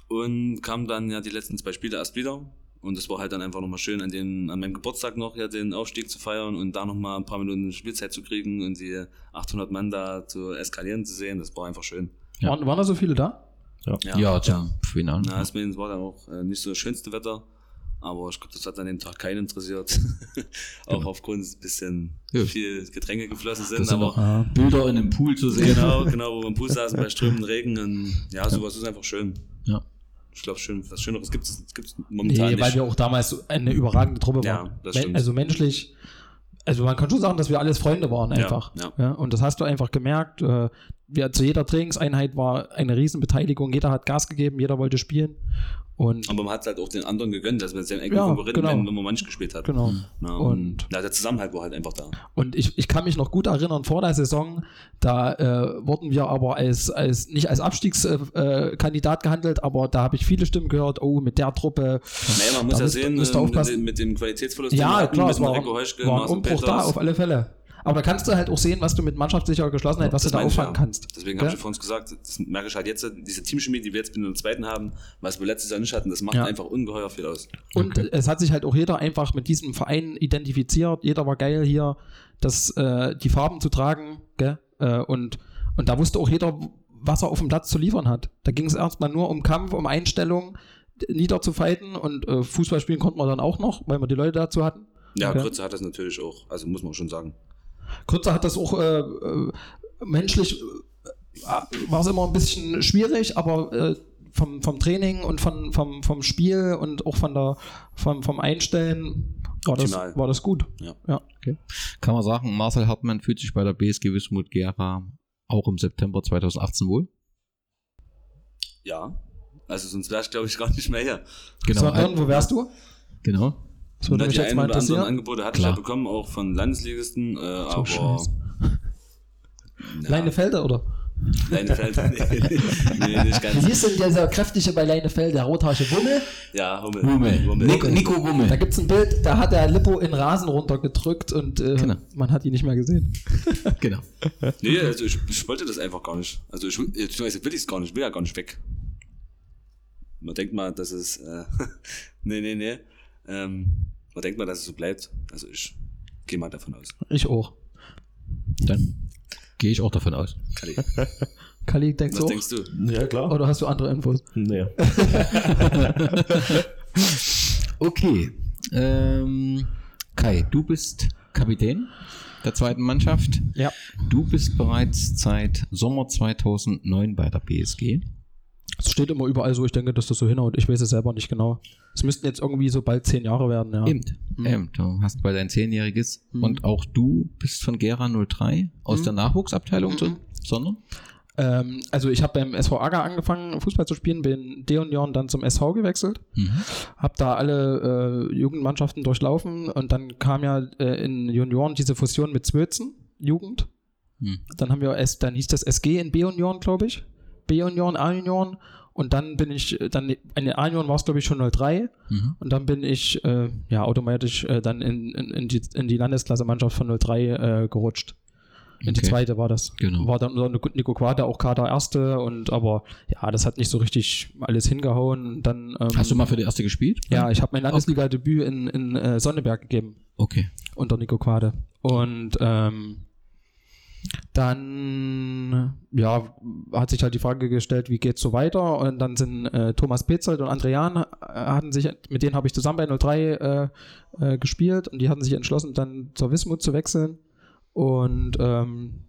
Und kam dann ja die letzten zwei Spiele erst wieder. Und es war halt dann einfach nochmal schön, an, den, an meinem Geburtstag noch ja den Aufstieg zu feiern und da nochmal ein paar Minuten Spielzeit zu kriegen und die 800 Mann da zu eskalieren zu sehen. Das war einfach schön. Ja. Waren, waren da so viele da? Ja, zum Finale. Na, es war dann auch äh, nicht so das schönste Wetter, aber ich glaube, das hat an dem Tag keinen interessiert. auch Genau. aufgrund ein bisschen Ja. viel Getränke geflossen sind. Das sind aber noch Ah. Bilder in einem Pool zu sehen. genau, genau, wo wir im Pool saßen bei strömenden Regen. Und ja, sowas ist einfach schön. Ja. Ich glaube, schön, was Schöneres gibt es momentan Nee, nicht. weil wir auch damals eine überragende Truppe Ja, waren. das Men- stimmt. Also menschlich, also man kann schon sagen, dass wir alles Freunde waren Ja, einfach. ja. Ja, und das hast du einfach gemerkt. Äh, wir, zu jeder Trainingseinheit war eine Riesenbeteiligung, jeder hat Gas gegeben, jeder wollte spielen. Und Aber man hat es halt auch den anderen gegönnt, dass man seinen eigenen Ja, Konkurrenten, genau. wenn, wenn man manch gespielt hat. genau. Na, Und- ja, der Zusammenhalt war halt einfach da. Und ich, ich kann mich noch gut erinnern, vor der Saison, da äh, wurden wir aber als, als nicht als Abstiegskandidat äh, Kandidat gehandelt, aber da habe ich viele Stimmen gehört, oh, mit der Truppe. Naja, man muss ja sehen, äh, mit, mit dem Qualitätsverlust, Ja, klar, es war, war ein Umbruch da, auf alle Fälle. Aber da kannst du halt auch sehen, was du mit mannschaftslicher Geschlossenheit, was Das du da auffangen ja. kannst. Deswegen Gell? habe ich vor uns gesagt, das merke ich halt jetzt, diese Teamchemie, die wir jetzt mit dem zweiten haben, was wir letztes Jahr nicht hatten, das macht Ja. einfach ungeheuer viel aus. Und es hat sich halt auch jeder einfach mit diesem Verein identifiziert. Jeder war geil hier, das, äh, die Farben zu tragen. Gell? Äh, und, und da wusste auch jeder, was er auf dem Platz zu liefern hat. Da ging es erstmal nur um Kampf, um Einstellung, niederzufighten. Und äh, Fußball spielen konnten wir dann auch noch, weil wir die Leute dazu hatten. Ja, Okay. Grütze hat das natürlich auch, also muss man schon sagen. Kürzer hat das auch äh, äh, menschlich äh, war es immer ein bisschen schwierig, aber äh, vom, vom Training und von, vom, vom Spiel und auch von der, vom, vom Einstellen war das, war das gut. Ja. ja. Kann man sagen, Marcel Hartmann fühlt sich bei der BSG Wismut Gera auch im September 2018 wohl? Ja, also sonst wäre ich glaube ich gar nicht mehr hier. Genau. Sondern, wo wärst du? genau. Das würde Na, mich jetzt ein mal oder anderen interessieren. Angebote hatte Klar. ich ja bekommen, auch von Landesligisten, äh, aber Scheiße. ja, Leinefelde, oder? Leinefeld, nee, nee, nicht ganz. Wie ist denn dieser kräftige bei Leinefelde, der rothaarige Wummel? Ja, Hummel. Wummel. Nico, Nico Da Wummel. gibt es ein Bild, da hat der Lippo in Rasen runtergedrückt und äh, Genau. man hat ihn nicht mehr gesehen. Genau. Nee, also ich, ich wollte das einfach gar nicht. Also ich, will- beziehungsweise will ich es gar nicht, ich will ja gar nicht weg. Man denkt mal, dass es, äh, nee, nee, nee. Ähm, man denkt mal, dass es so bleibt. Also ich gehe mal davon aus. Ich auch. Dann gehe ich auch davon aus. Kali, Kali, denkst was du auch? denkst du? Ja, klar. Oder hast du andere Infos? Nee. Okay. Ähm, Kai, du bist Kapitän der zweiten Mannschaft. Ja. Du bist bereits seit Sommer 2009 bei der BSG. Es steht immer überall so, ich denke, dass das so hinhaut. Ich weiß es selber nicht genau. Es müssten jetzt irgendwie so bald zehn Jahre werden, ja. Eben. Mhm. Eben. Du hast bald ein Zehnjähriges. Mhm. Und auch du bist von Gera 03 aus Mhm. der Nachwuchsabteilung, Mhm. sondern? Ähm, also ich habe beim SV Ager angefangen, Fußball zu spielen, bin D und Jahren dann zum SV gewechselt, Mhm. habe da alle äh, Jugendmannschaften durchlaufen und dann kam ja äh, in Junioren diese Fusion mit Zwölzen, Jugend. Mhm. Dann haben wir S, dann hieß das SG in B-Junioren, glaube ich. B-Junioren, A-Junioren. Und dann bin ich, äh, dann in den A-Junioren war es, glaube ich, schon 03. Mhm. Und dann bin ich äh, ja automatisch äh, dann in, in, in, die, in die Landesklasse-Mannschaft von 03 äh, gerutscht. In die Okay. zweite war das. Genau. War dann unser Nico Quater auch Kader Erste und aber ja, das hat nicht so richtig alles hingehauen. Und Dann, ähm, Hast du mal für die erste gespielt? Ja, ich habe mein Landesliga-Debüt in, in äh, Sonneberg gegeben Okay. unter Nico Quade. Und ähm, dann ja, hat sich halt die Frage gestellt, wie geht's so weiter? Und dann sind äh, Thomas Petzold und Andrean äh, hatten sich, mit denen habe ich zusammen bei 03 äh, äh, gespielt und die hatten sich entschlossen, dann zur Wismut zu wechseln. Und ähm,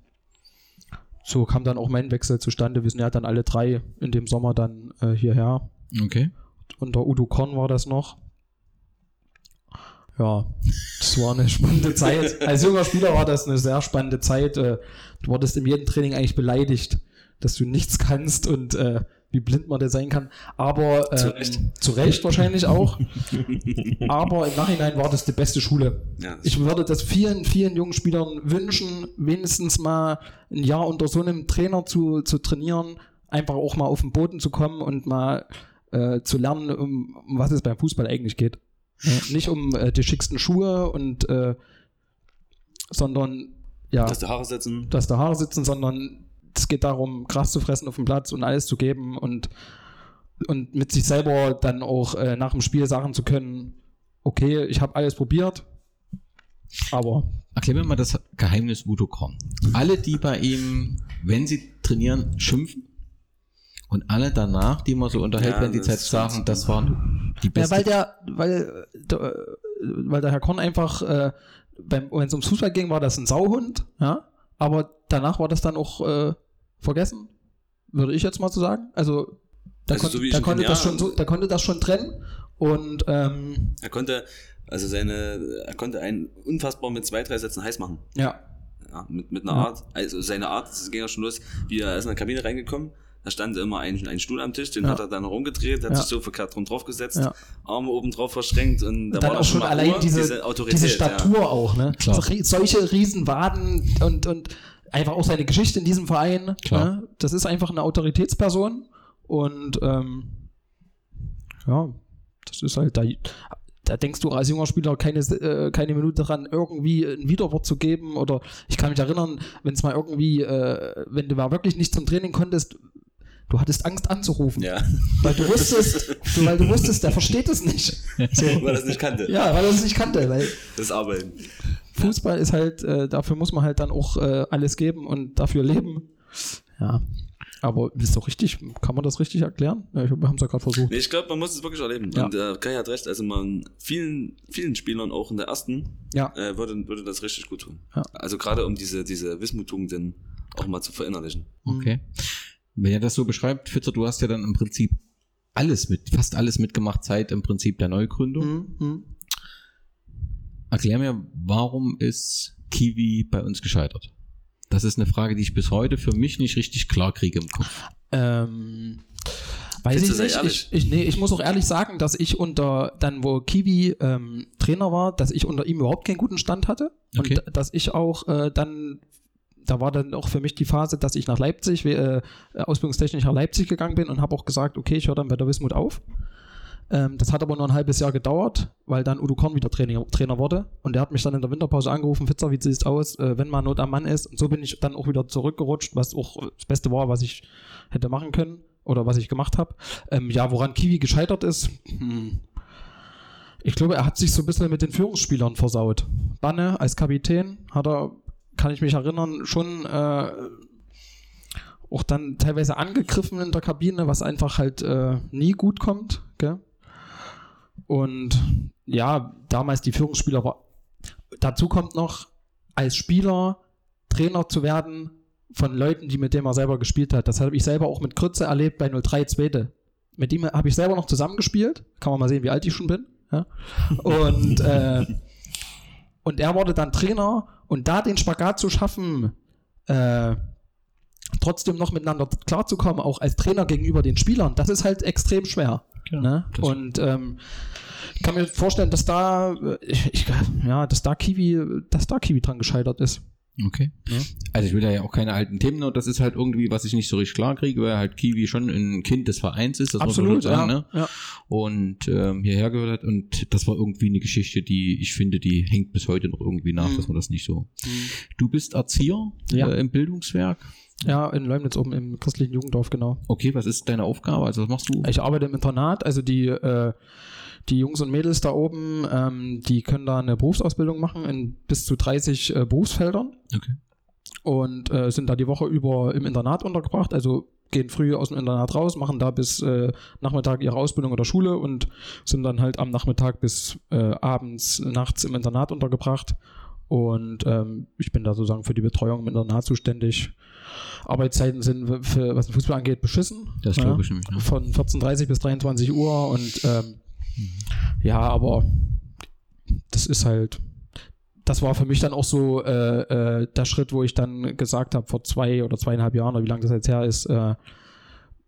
so kam dann auch mein Wechsel zustande. Wir sind ja dann alle drei in dem Sommer dann äh, hierher Okay. unter Udo Korn war das noch. Ja, das war eine spannende Zeit. Als junger Spieler war das eine sehr spannende Zeit. Äh, Du wurdest in jedem Training eigentlich beleidigt, dass du nichts kannst und äh, wie blind man da sein kann. Aber äh, Zu Recht. zu Recht wahrscheinlich auch. Aber im Nachhinein war das die beste Schule. Ja, Ich würde das vielen, vielen jungen Spielern wünschen, wenigstens mal ein Jahr unter so einem Trainer zu, zu trainieren, einfach auch mal auf den Boden zu kommen und mal äh, zu lernen, um, um was es beim Fußball eigentlich geht. Ja, nicht um äh, die schicksten Schuhe und äh, sondern ja, Dass die Haare setzen. dass da Haare sitzen, sondern es geht darum, Gras zu fressen auf dem Platz und alles zu geben und, und mit sich selber dann auch äh, nach dem Spiel sagen zu können, okay, ich habe alles probiert, aber Erklär mir mal das Geheimnis Udo Korn. Alle, die bei ihm, wenn sie trainieren, schimpfen. Und alle danach, die man so unterhält, Ja, wenn die Zeit sagen, das waren die Ja, besten. weil der, weil, äh, der, weil der Herr Korn einfach, äh, beim, wenn es ums Fußball ging, war das ein Sauhund, ja, aber danach war das dann auch äh, vergessen, würde ich jetzt mal so sagen. Also, der, Also kon so ihn konnte das ja. schon so, der konnte das schon trennen und ähm, Er konnte, also seine, er konnte einen unfassbar mit zwei, drei Sätzen heiß machen. ja, ja, mit, mit einer Ja. Art, also seine Art, das ging ja schon los, wie er ist in der Kabine reingekommen, da stand immer ein, ein Stuhl am Tisch, den Ja. hat er dann rumgedreht, hat Ja. sich so verkehrt drum draufgesetzt, Ja. Arme oben drauf verschränkt und da dann war auch schon mal allein Ruhe, diese, Autorität. diese Statur Ja. auch, ne? Klar. Solche Riesenwaden und, und einfach auch seine Geschichte in diesem Verein. Klar. Ne? Das ist einfach eine Autoritätsperson und ähm, ja, das ist halt da. Da denkst du als junger Spieler keine, äh, keine Minute dran, irgendwie ein Widerwort zu geben. Oder ich kann mich erinnern, wenn es mal irgendwie, äh, wenn du mal wirklich nicht zum Training konntest, du hattest Angst anzurufen. Ja, Weil du wusstest, du, weil du wusstest, der versteht es nicht. So. weil er das nicht kannte. Ja, weil er es nicht kannte, weil Das Arbeiten. Fußball ist halt, äh, dafür muss man halt dann auch äh, alles geben und dafür leben. Ja. Aber ist doch richtig, kann man das richtig erklären? Ja, ich, wir haben es ja gerade versucht. Nee, ich glaube, man muss es wirklich erleben. Ja. Und äh, Kai hat recht, also man vielen, vielen Spielern, auch in der ersten, Ja. äh, würde, würde das richtig gut tun. Ja. Also gerade um diese, diese Wismutungen auch mal zu verinnerlichen. Okay. Wenn ihr das so beschreibt, Fitzer, du hast ja dann im Prinzip alles mit, fast alles mitgemacht seit im Prinzip der Neugründung. Mhm. Mhm. Erklär mir, warum ist Kiwi bei uns gescheitert? Das ist eine Frage, die ich bis heute für mich nicht richtig klar kriege im Kopf. Ähm, weiß ich nicht. Ich, ich, nee, ich muss auch ehrlich sagen, dass ich unter, dann wo Kiwi ähm, Trainer war, dass ich unter ihm überhaupt keinen guten Stand hatte. Okay. Und dass ich auch äh, dann, da war dann auch für mich die Phase, dass ich nach Leipzig, äh, ausbildungstechnisch nach Leipzig gegangen bin und habe auch gesagt, okay, ich höre dann bei der Wismut auf. Ähm, das hat aber nur ein halbes Jahr gedauert, weil dann Udo Korn wieder Trainer, Trainer wurde. Und der hat mich dann in der Winterpause angerufen, Fitzer, wie sieht es aus, äh, wenn mal Not am Mann ist. Und so bin ich dann auch wieder zurückgerutscht, was auch das Beste war, was ich hätte machen können oder was ich gemacht habe. Ähm, ja, woran Kiwi gescheitert ist, hm. ich glaube, er hat sich so ein bisschen mit den Führungsspielern versaut. Banne als Kapitän hat er, kann ich mich erinnern, schon äh, auch dann teilweise angegriffen in der Kabine, was einfach halt äh, nie gut kommt. Gell? Und ja, damals die Führungsspieler war. Dazu kommt noch, als Spieler Trainer zu werden von Leuten, die mit denen er selber gespielt hat. Das habe ich selber auch mit Krütze erlebt bei 03 Zweite. Mit ihm habe ich selber noch zusammengespielt. Kann man mal sehen, wie alt ich schon bin. Ja? Und, äh, und er wurde dann Trainer und da den Spagat zu schaffen, äh, trotzdem noch miteinander klarzukommen, auch als Trainer gegenüber den Spielern, das ist halt extrem schwer. Ne? das- Und ähm, ich kann mir vorstellen, dass da, äh, ich, ich, ja, dass da Kiwi, dass da Kiwi dran gescheitert ist. Okay. Ja. Also ich will da ja auch keine alten Themen, nur das ist halt irgendwie, was ich nicht so richtig klar kriege, weil halt Kiwi schon ein Kind des Vereins ist, das muss man schon sagen, ja, ne? ja. Und ähm, hierher gehört hat und das war irgendwie eine Geschichte, die ich finde, die hängt bis heute noch irgendwie nach, Mhm. dass man das nicht so. Du bist Erzieher Ja. äh, im Bildungswerk. Ja, in Leumnitz oben im christlichen Jugenddorf, genau. Okay, was ist deine Aufgabe? Also was machst du? Ich arbeite im Internat, also die, äh, die Jungs und Mädels da oben, ähm, die können da eine Berufsausbildung machen in bis zu 30 äh, Berufsfeldern Okay. und äh, sind da die Woche über im Internat untergebracht, also gehen früh aus dem Internat raus, machen da bis äh, Nachmittag ihre Ausbildung oder Schule und sind dann halt am Nachmittag bis äh, abends, nachts im Internat untergebracht. Und ähm, ich bin da sozusagen für die Betreuung im Internat zuständig. Arbeitszeiten sind für, was den Fußball angeht, beschissen. Das Ja. glaube ich nämlich. Ne? Von 14.30 bis 23 Uhr und ähm, ja, aber das ist halt, das war für mich dann auch so äh, äh, der Schritt, wo ich dann gesagt habe, vor zwei oder zweieinhalb Jahren, oder wie lange das jetzt her ist, äh,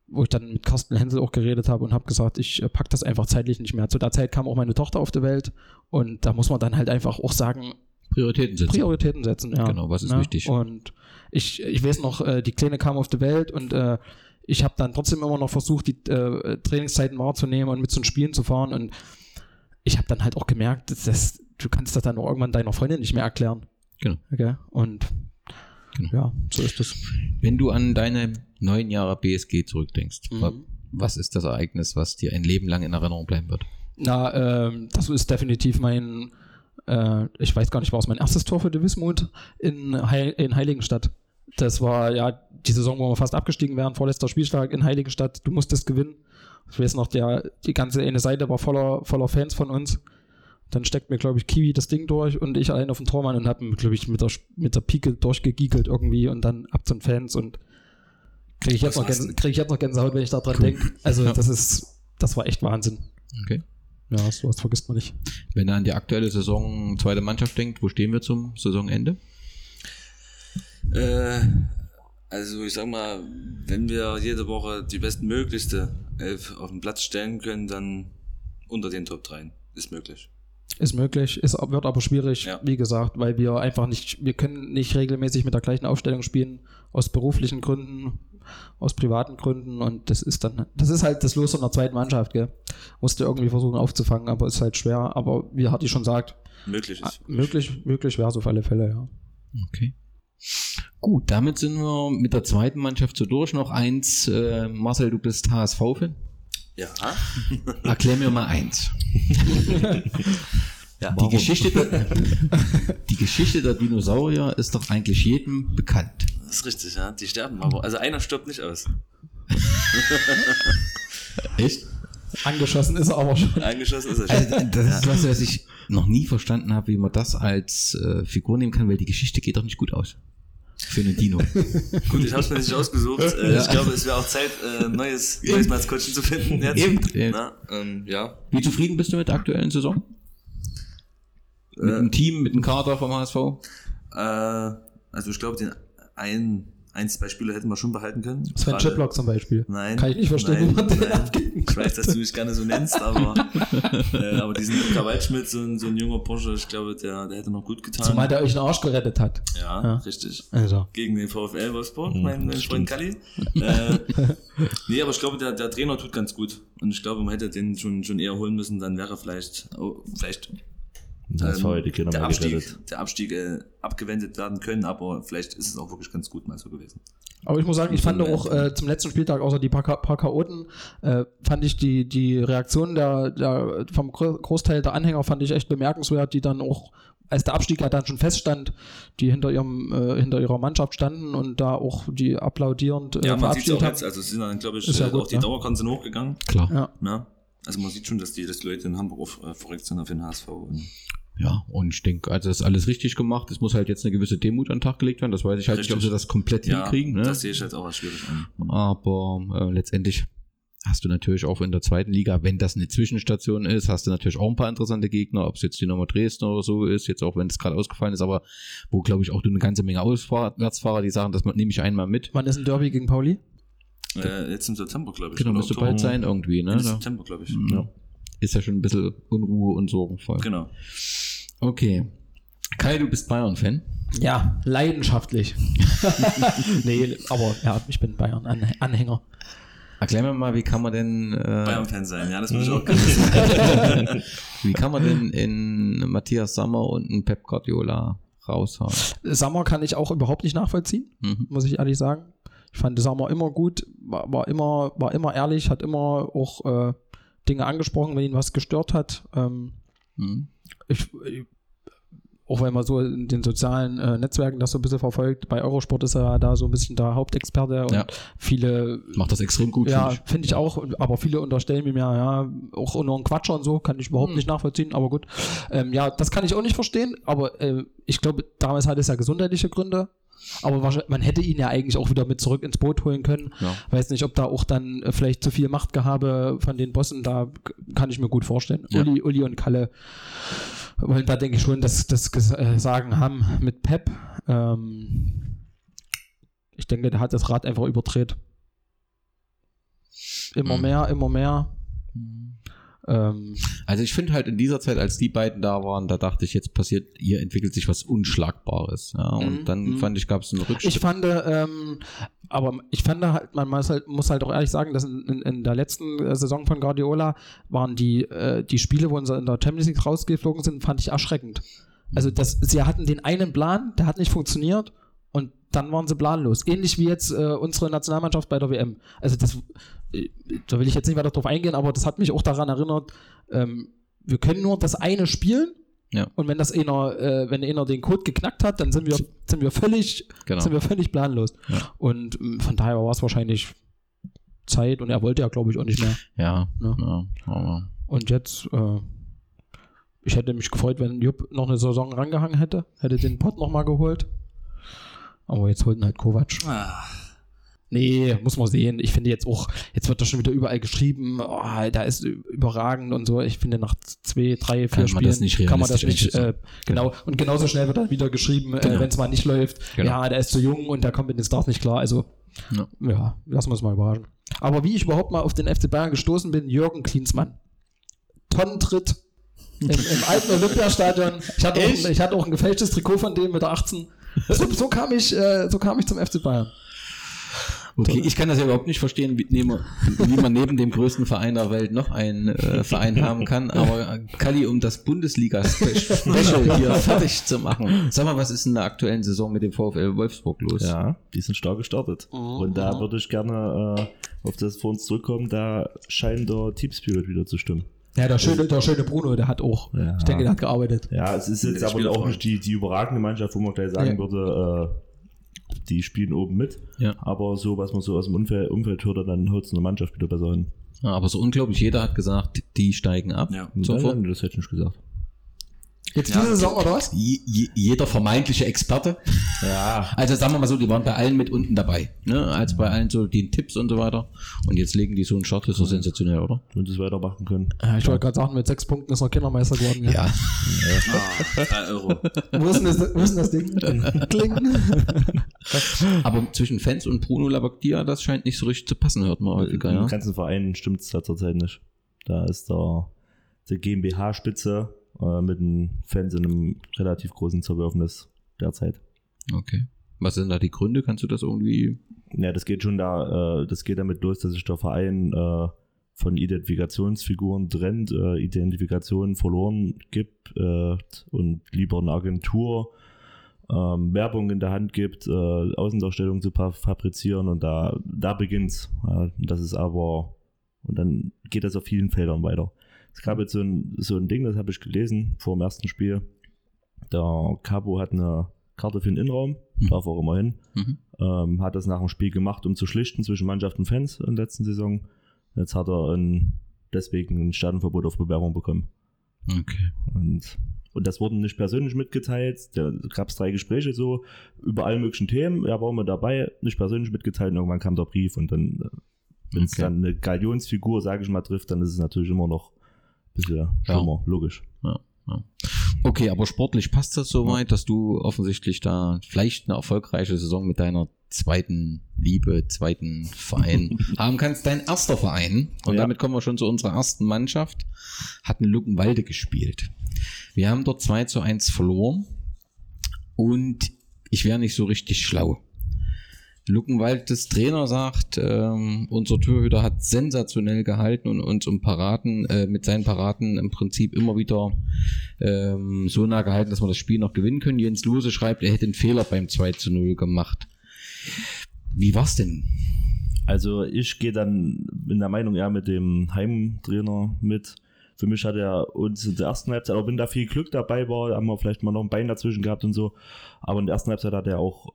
wo ich dann mit Carsten Hensel auch geredet habe und habe gesagt, ich äh, pack das einfach zeitlich nicht mehr. Zu der Zeit kam auch meine Tochter auf die Welt und da muss man dann halt einfach auch sagen, Prioritäten setzen. Prioritäten setzen, ja. Genau, was ist ja? wichtig? Und ich, ich weiß noch, äh, die Kleine kam auf die Welt und äh, ich habe dann trotzdem immer noch versucht, die äh, Trainingszeiten wahrzunehmen und mit zu den Spielen zu fahren. Und ich habe dann halt auch gemerkt, dass das, du kannst das dann auch irgendwann deiner Freundin nicht mehr erklären. Genau. Okay? Und Genau. ja, so ist das. Wenn du an deine neun Jahre BSG zurückdenkst, Mhm. wa- was ist das Ereignis, was dir ein Leben lang in Erinnerung bleiben wird? Na, ähm, das ist definitiv mein, äh, ich weiß gar nicht, war es mein erstes Tor für die Wismut in, Heil in Heiligenstadt. Das war ja die Saison, wo wir fast abgestiegen wären, vorletzter Spieltag in Heiligenstadt. Du musstest gewinnen. Ich weiß noch, der, die ganze eine Seite war voller, voller Fans von uns. Dann steckt mir, glaube ich, Kiwi das Ding durch und ich allein auf den Tormann und habe, glaube ich, mit der, mit der Pike durchgegiegelt irgendwie und dann ab zu den Fans und kriege ich, jetzt noch Gänse- krieg ich jetzt noch Gänsehaut, wenn ich daran denke. Also, Ja. das ist, das war echt Wahnsinn. Okay. Ja, sowas vergisst man nicht. Wenn er an die aktuelle Saison zweite Mannschaft denkt, wo stehen wir zum Saisonende? Äh, also ich sag mal, wenn wir jede Woche die bestmöglichste Elf auf den Platz stellen können, dann unter den Top 3 ist möglich. Ist möglich, ist, wird aber schwierig, Ja. wie gesagt, weil wir einfach nicht, wir können nicht regelmäßig mit der gleichen Aufstellung spielen, aus beruflichen Gründen, aus privaten Gründen und das ist dann, das ist halt das Los von der zweiten Mannschaft, gell. Musste irgendwie versuchen aufzufangen, aber ist halt schwer, aber wie Harti schon sagt, Möglich ah, ist. möglich, möglich wäre es auf alle Fälle, ja. Okay. Gut, damit sind wir mit der zweiten Mannschaft so durch. Noch eins, äh, Marcel, du bist HSV-Fan. Ja. Erklär mir mal eins. ja. Die Geschichte, der, die Geschichte der Dinosaurier ist doch eigentlich jedem bekannt. Das ist richtig, ja. Die sterben aber. Also einer stirbt nicht aus. Echt? Angeschossen ist er aber schon. Eingeschossen ist er schon. Also, das ist was, was ich noch nie verstanden habe, wie man das als äh, Figur nehmen kann, weil die Geschichte geht doch nicht gut aus. Für einen Dino. Gut, ich habe es mir nicht ausgesucht. Äh, Ich glaube, es wäre auch Zeit, äh, neues, neues Maskottchen zu finden jetzt. Eben, eben. Na, ähm, ja. Wie zufrieden bist du mit der aktuellen Saison? Mit Äh, dem Team, mit dem Kader vom HSV? Äh, also ich glaube, den ein, ein, zwei Spieler hätten wir schon behalten können. Sven Gerade- Chiplock zum Beispiel. Nein. Kann ich nicht verstehen, nein, wie man den abgeben Ich weiß, dass du mich gerne so nennst, aber, äh, aber diesen Luca Waldschmidt, so ein, so ein junger Bursche, ich glaube, der, der hätte noch gut getan. Zumal der euch den Arsch gerettet hat. ja, Ja. richtig. Also. Gegen den VfL Wolfsburg, mein, mein Freund Kalli. Äh, nee, aber ich glaube, der, der Trainer tut ganz gut. Und ich glaube, man hätte den schon, schon eher holen müssen, dann wäre vielleicht, oh, vielleicht Das ähm, heute der Abstieg, gerettet. der Abstieg äh, abgewendet werden können, aber vielleicht ist es auch wirklich ganz gut mal so gewesen. Aber ich muss sagen, ich fand auch äh, zum letzten Spieltag, außer die paar, paar Chaoten, äh, fand ich die, die Reaktion der, der, vom Gro- Großteil der Anhänger fand ich echt bemerkenswert, die dann auch, als der Abstieg ja dann schon feststand, die hinter ihrem, äh, hinter ihrer Mannschaft standen und da auch die applaudierend äh, Ja, man sieht es verabschiedet auch haben. jetzt, also es sind dann, glaube ich, Ist ja äh, gut, auch die ne? Dauerkarten sind hochgegangen. Klar. Ja. Ne? Also man sieht schon, dass die, dass die Leute in Hamburg auch äh, verrückt sind auf den HSV. Und Ja, und ich denke, also das ist alles richtig gemacht. Es muss halt jetzt eine gewisse Demut an den Tag gelegt werden. Das weiß ich halt nicht, ob Richtig. sie das komplett ja, hinkriegen. Ne? das sehe ich jetzt auch als schwierig an. Aber äh, letztendlich hast du natürlich auch in der zweiten Liga, wenn das eine Zwischenstation ist, hast du natürlich auch ein paar interessante Gegner, ob es jetzt Dynamo Dresden oder so ist, jetzt auch wenn es gerade ausgefallen ist, aber wo glaube ich auch du eine ganze Menge Auswärtsfahrer, die sagen, das nehme ich einmal mit. Wann ist ein Derby gegen Pauli? Äh, jetzt im September, glaube ich. Genau, müsste bald sein irgendwie, ne? Ende Da, September, glaube ich. ja. Ist ja schon ein bisschen Unruhe und sorgenvoll. Genau. Okay. Kai, du bist Bayern-Fan. Ja, leidenschaftlich. nee, aber ja, ich bin Bayern-Anhänger. Erklär mir mal, wie kann man denn äh, Bayern-Fan sein, ja, das muss ich auch gerne sagen. wie kann man denn in Matthias Sammer und einen Pep Guardiola raushauen? Sammer kann ich auch überhaupt nicht nachvollziehen. Mhm. muss ich ehrlich sagen. Ich fand Sammer immer gut, war, war immer, war immer ehrlich, hat immer auch äh, Dinge angesprochen, wenn ihn was gestört hat. Ähm, Mhm. ich, ich, auch wenn man so in den sozialen äh, Netzwerken das so ein bisschen verfolgt, bei Eurosport ist er ja da so ein bisschen der Hauptexperte und Ja. viele Macht das extrem gut, ja, finde finde ich auch, aber viele unterstellen mir ja, auch nur ein Quatscher und so, kann ich überhaupt Hm. nicht nachvollziehen, aber gut. Ähm, ja, das kann ich auch nicht verstehen, aber äh, ich glaube, damals hat es ja gesundheitliche Gründe. Aber man hätte ihn ja eigentlich auch wieder mit zurück ins Boot holen können. Ja. Weiß nicht, ob da auch dann äh, vielleicht zu viel Machtgehabe von den Bossen, da kann ich mir gut vorstellen. Ja. Uli, Uli und Kalle wollen da, denke ich, schon das, das äh, Sagen haben mit Pep. Ähm, ich denke, der hat das Rad einfach überdreht. Immer Mhm. mehr, immer mehr. Ähm, Also ich finde halt in dieser Zeit, als die beiden da waren, da dachte ich, jetzt passiert, hier entwickelt sich was Unschlagbares. Ja, und Mhm, dann mhm. fand ich, gab es einen Rückschritt. ich fand, ähm, aber ich fand halt, man muss halt, muss halt auch ehrlich sagen, dass in, in, in der letzten äh, Saison von Guardiola waren die, äh, die Spiele, wo sie in der Champions League rausgeflogen sind, fand ich erschreckend. Also das, sie hatten den einen Plan, der hat nicht funktioniert und dann waren sie planlos. Ähnlich wie jetzt äh, unsere Nationalmannschaft bei der WM. Also das, äh, da will ich jetzt nicht weiter drauf eingehen, aber das hat mich auch daran erinnert, ähm, wir können nur das eine spielen Ja. und wenn das einer, äh, wenn einer den Code geknackt hat, dann sind wir, sind wir völlig, Genau. sind wir völlig planlos. Ja. Und ähm, von daher war es wahrscheinlich Zeit und er wollte ja, glaube ich, auch nicht mehr. ja, Ja. ja, Und jetzt, äh, ich hätte mich gefreut, wenn Jupp noch eine Saison rangehangen hätte, hätte den Pott nochmal geholt. Aber jetzt holten halt Kovac. Ah. Nee, muss man sehen. Ich finde jetzt auch, jetzt wird da schon wieder überall geschrieben, oh, da ist überragend und so. Ich finde nach zwei, drei, vier Kann man Spielen das nicht kann man das nicht, äh, genau. Und genauso schnell wird dann wieder geschrieben, äh, Genau. wenn es mal nicht läuft, Genau. ja, der ist zu jung und der kommt mit den Stars nicht klar. Also, Ja. ja, lassen wir es mal überraschen. Aber wie ich überhaupt mal auf den FC Bayern gestoßen bin, Jürgen Klinsmann. Tonnentritt im, im alten Olympiastadion. Ich hatte, auch, ich hatte auch ein gefälschtes Trikot von dem mit der 18. So, so, kam ich, äh, so kam ich zum FC Bayern. Okay, ich kann das ja überhaupt nicht verstehen, wie, neben, wie man neben dem größten Verein der Welt noch einen äh, Verein haben kann. Aber äh, Kalli, um das Bundesliga-Special hier fertig zu machen. Sag mal, was ist in der aktuellen Saison mit dem VfL Wolfsburg los? Ja, die sind stark gestartet. Und da würde ich gerne äh, auf das vor uns zurückkommen, da scheint der Team Spirit wieder zu stimmen. Ja, der schöne, der schöne Bruno, der hat auch, Ja. ich denke, der hat gearbeitet. Ja, es ist jetzt Der aber auch nicht die, die überragende Mannschaft, wo man gleich sagen Ja. würde, äh, die spielen oben mit. Ja. Aber so, was man so aus dem Umfeld, Umfeld hört, dann haut es eine Mannschaft wieder besser hin. Ja, aber so unglaublich, jeder hat gesagt, die steigen ab. Ja. Sofort. Nein, das hätte ich nicht gesagt. Jetzt Ja. diese Saison oder was? Je, je, jeder vermeintliche Experte. Ja, Also sagen wir mal so, die waren bei allen mit unten dabei. Ne? Also bei allen so den Tipps und so weiter. Und jetzt legen die so einen Start, das ist doch sensational, oder? wenn sie es weitermachen können. Ja, ich wollte gerade sagen, mit sechs Punkten ist er Kindermeister geworden. Ja. Ah, 3 Euro. Wo ist denn das, wo ist denn das Ding? Kling. Aber zwischen Fans und Bruno Labbadia, das scheint nicht so richtig zu passen, hört man häufiger, Im ja. ganzen Verein stimmt es zurzeit nicht. Da ist der, der GmbH-Spitze äh, mit den Fans in einem relativ großen Zerwürfnis derzeit. Okay. Was sind da die Gründe? Kannst du das irgendwie. Ja, das geht schon da, äh, das geht damit los, dass sich der Verein äh, von Identifikationsfiguren trennt, äh, Identifikation verloren gibt äh, und lieber eine Agentur ähm, Werbung in der Hand gibt, äh, Außendarstellung zu fabrizieren und da, da beginnt's. Das ist aber, und dann geht das auf vielen Feldern weiter. Es gab jetzt so ein, so ein Ding, das habe ich gelesen vor dem ersten Spiel. Der Cabo hat eine Karte für den Innenraum, Hm. darf auch immer hin Mhm. ähm, hat das nach dem Spiel gemacht, um zu schlichten zwischen Mannschaft und Fans in der letzten Saison. Jetzt hat er ein, deswegen ein Stadionverbot auf Bewerbung bekommen. Okay. Und, und das wurde nicht persönlich mitgeteilt. Da gab es drei Gespräche so über alle möglichen Themen. Er war immer dabei, nicht persönlich mitgeteilt. Und irgendwann kam der Brief und dann, wenn es Okay. dann eine Galionsfigur, sage ich mal, trifft, dann ist es natürlich immer noch bisschen schlimmer, logisch. Ja, ja. Okay, aber sportlich passt das soweit, dass du offensichtlich da vielleicht eine erfolgreiche Saison mit deiner zweiten Liebe, zweiten Verein haben kannst. Dein erster Verein, und Ja. damit kommen wir schon zu unserer ersten Mannschaft, hat in Luckenwalde gespielt. Wir haben dort 2 zu 1 verloren und ich wäre nicht so richtig schlau. Luckenwaldes Trainer sagt, ähm, unser Torhüter hat sensationell gehalten und uns um Paraden, äh, mit seinen Paraden im Prinzip immer wieder ähm, so nah gehalten, dass wir das Spiel noch gewinnen können. Jens Lose schreibt, er hätte einen Fehler beim 2 zu 0 gemacht. Wie war's denn? Also ich gehe dann in der Meinung eher mit dem Heimtrainer mit. Für mich hat er uns in der ersten Halbzeit, auch wenn da viel Glück dabei war, haben wir vielleicht mal noch ein Bein dazwischen gehabt und so. Aber in der ersten Halbzeit hat er auch,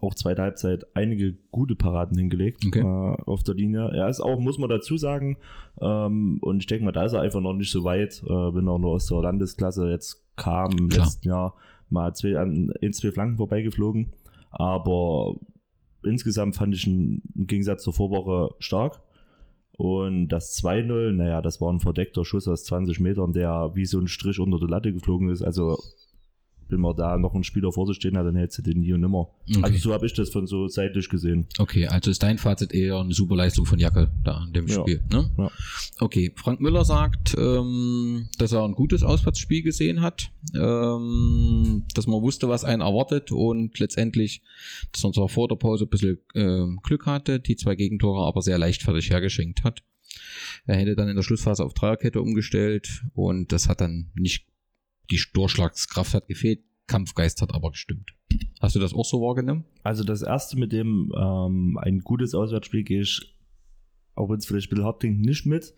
auch zweite Halbzeit einige gute Paraden hingelegt Okay. äh, auf der Linie. Er ist auch, muss man dazu sagen, ähm, und ich denke mal, da ist er einfach noch nicht so weit, äh, wenn er nur aus der Landesklasse jetzt kam im Klar. letzten Jahr mal zwei, an in zwei Flanken vorbeigeflogen. Aber insgesamt fand ich ihn im Gegensatz zur Vorwoche stark. Und das 2-0, naja, das war ein verdeckter Schuss aus 20 Metern, der wie so ein Strich unter der Latte geflogen ist. Also, wenn man da noch einen Spieler vor sich stehen hat, dann hätte sie den nie und nimmer. Okay. Also, so habe ich das von so seitlich gesehen. Okay, also ist dein Fazit eher eine super Leistung von Jacke da in dem Ja. Spiel. Ne? Ja. Okay, Frank Müller sagt, ähm, dass er ein gutes Auswärtsspiel gesehen hat, ähm, dass man wusste, was einen erwartet und letztendlich, dass er zwar vor der Pause ein bisschen ähm, Glück hatte, die zwei Gegentore aber sehr leichtfertig hergeschenkt hat. Er hätte dann in der Schlussphase auf Dreierkette umgestellt und das hat dann nicht, die Durchschlagskraft hat gefehlt, Kampfgeist hat aber gestimmt. Hast du das auch so wahrgenommen? Also, das erste mit dem ähm, ein gutes Auswärtsspiel gehe ich, auch wenn es vielleicht ein bisschen hart klingt, nicht mit.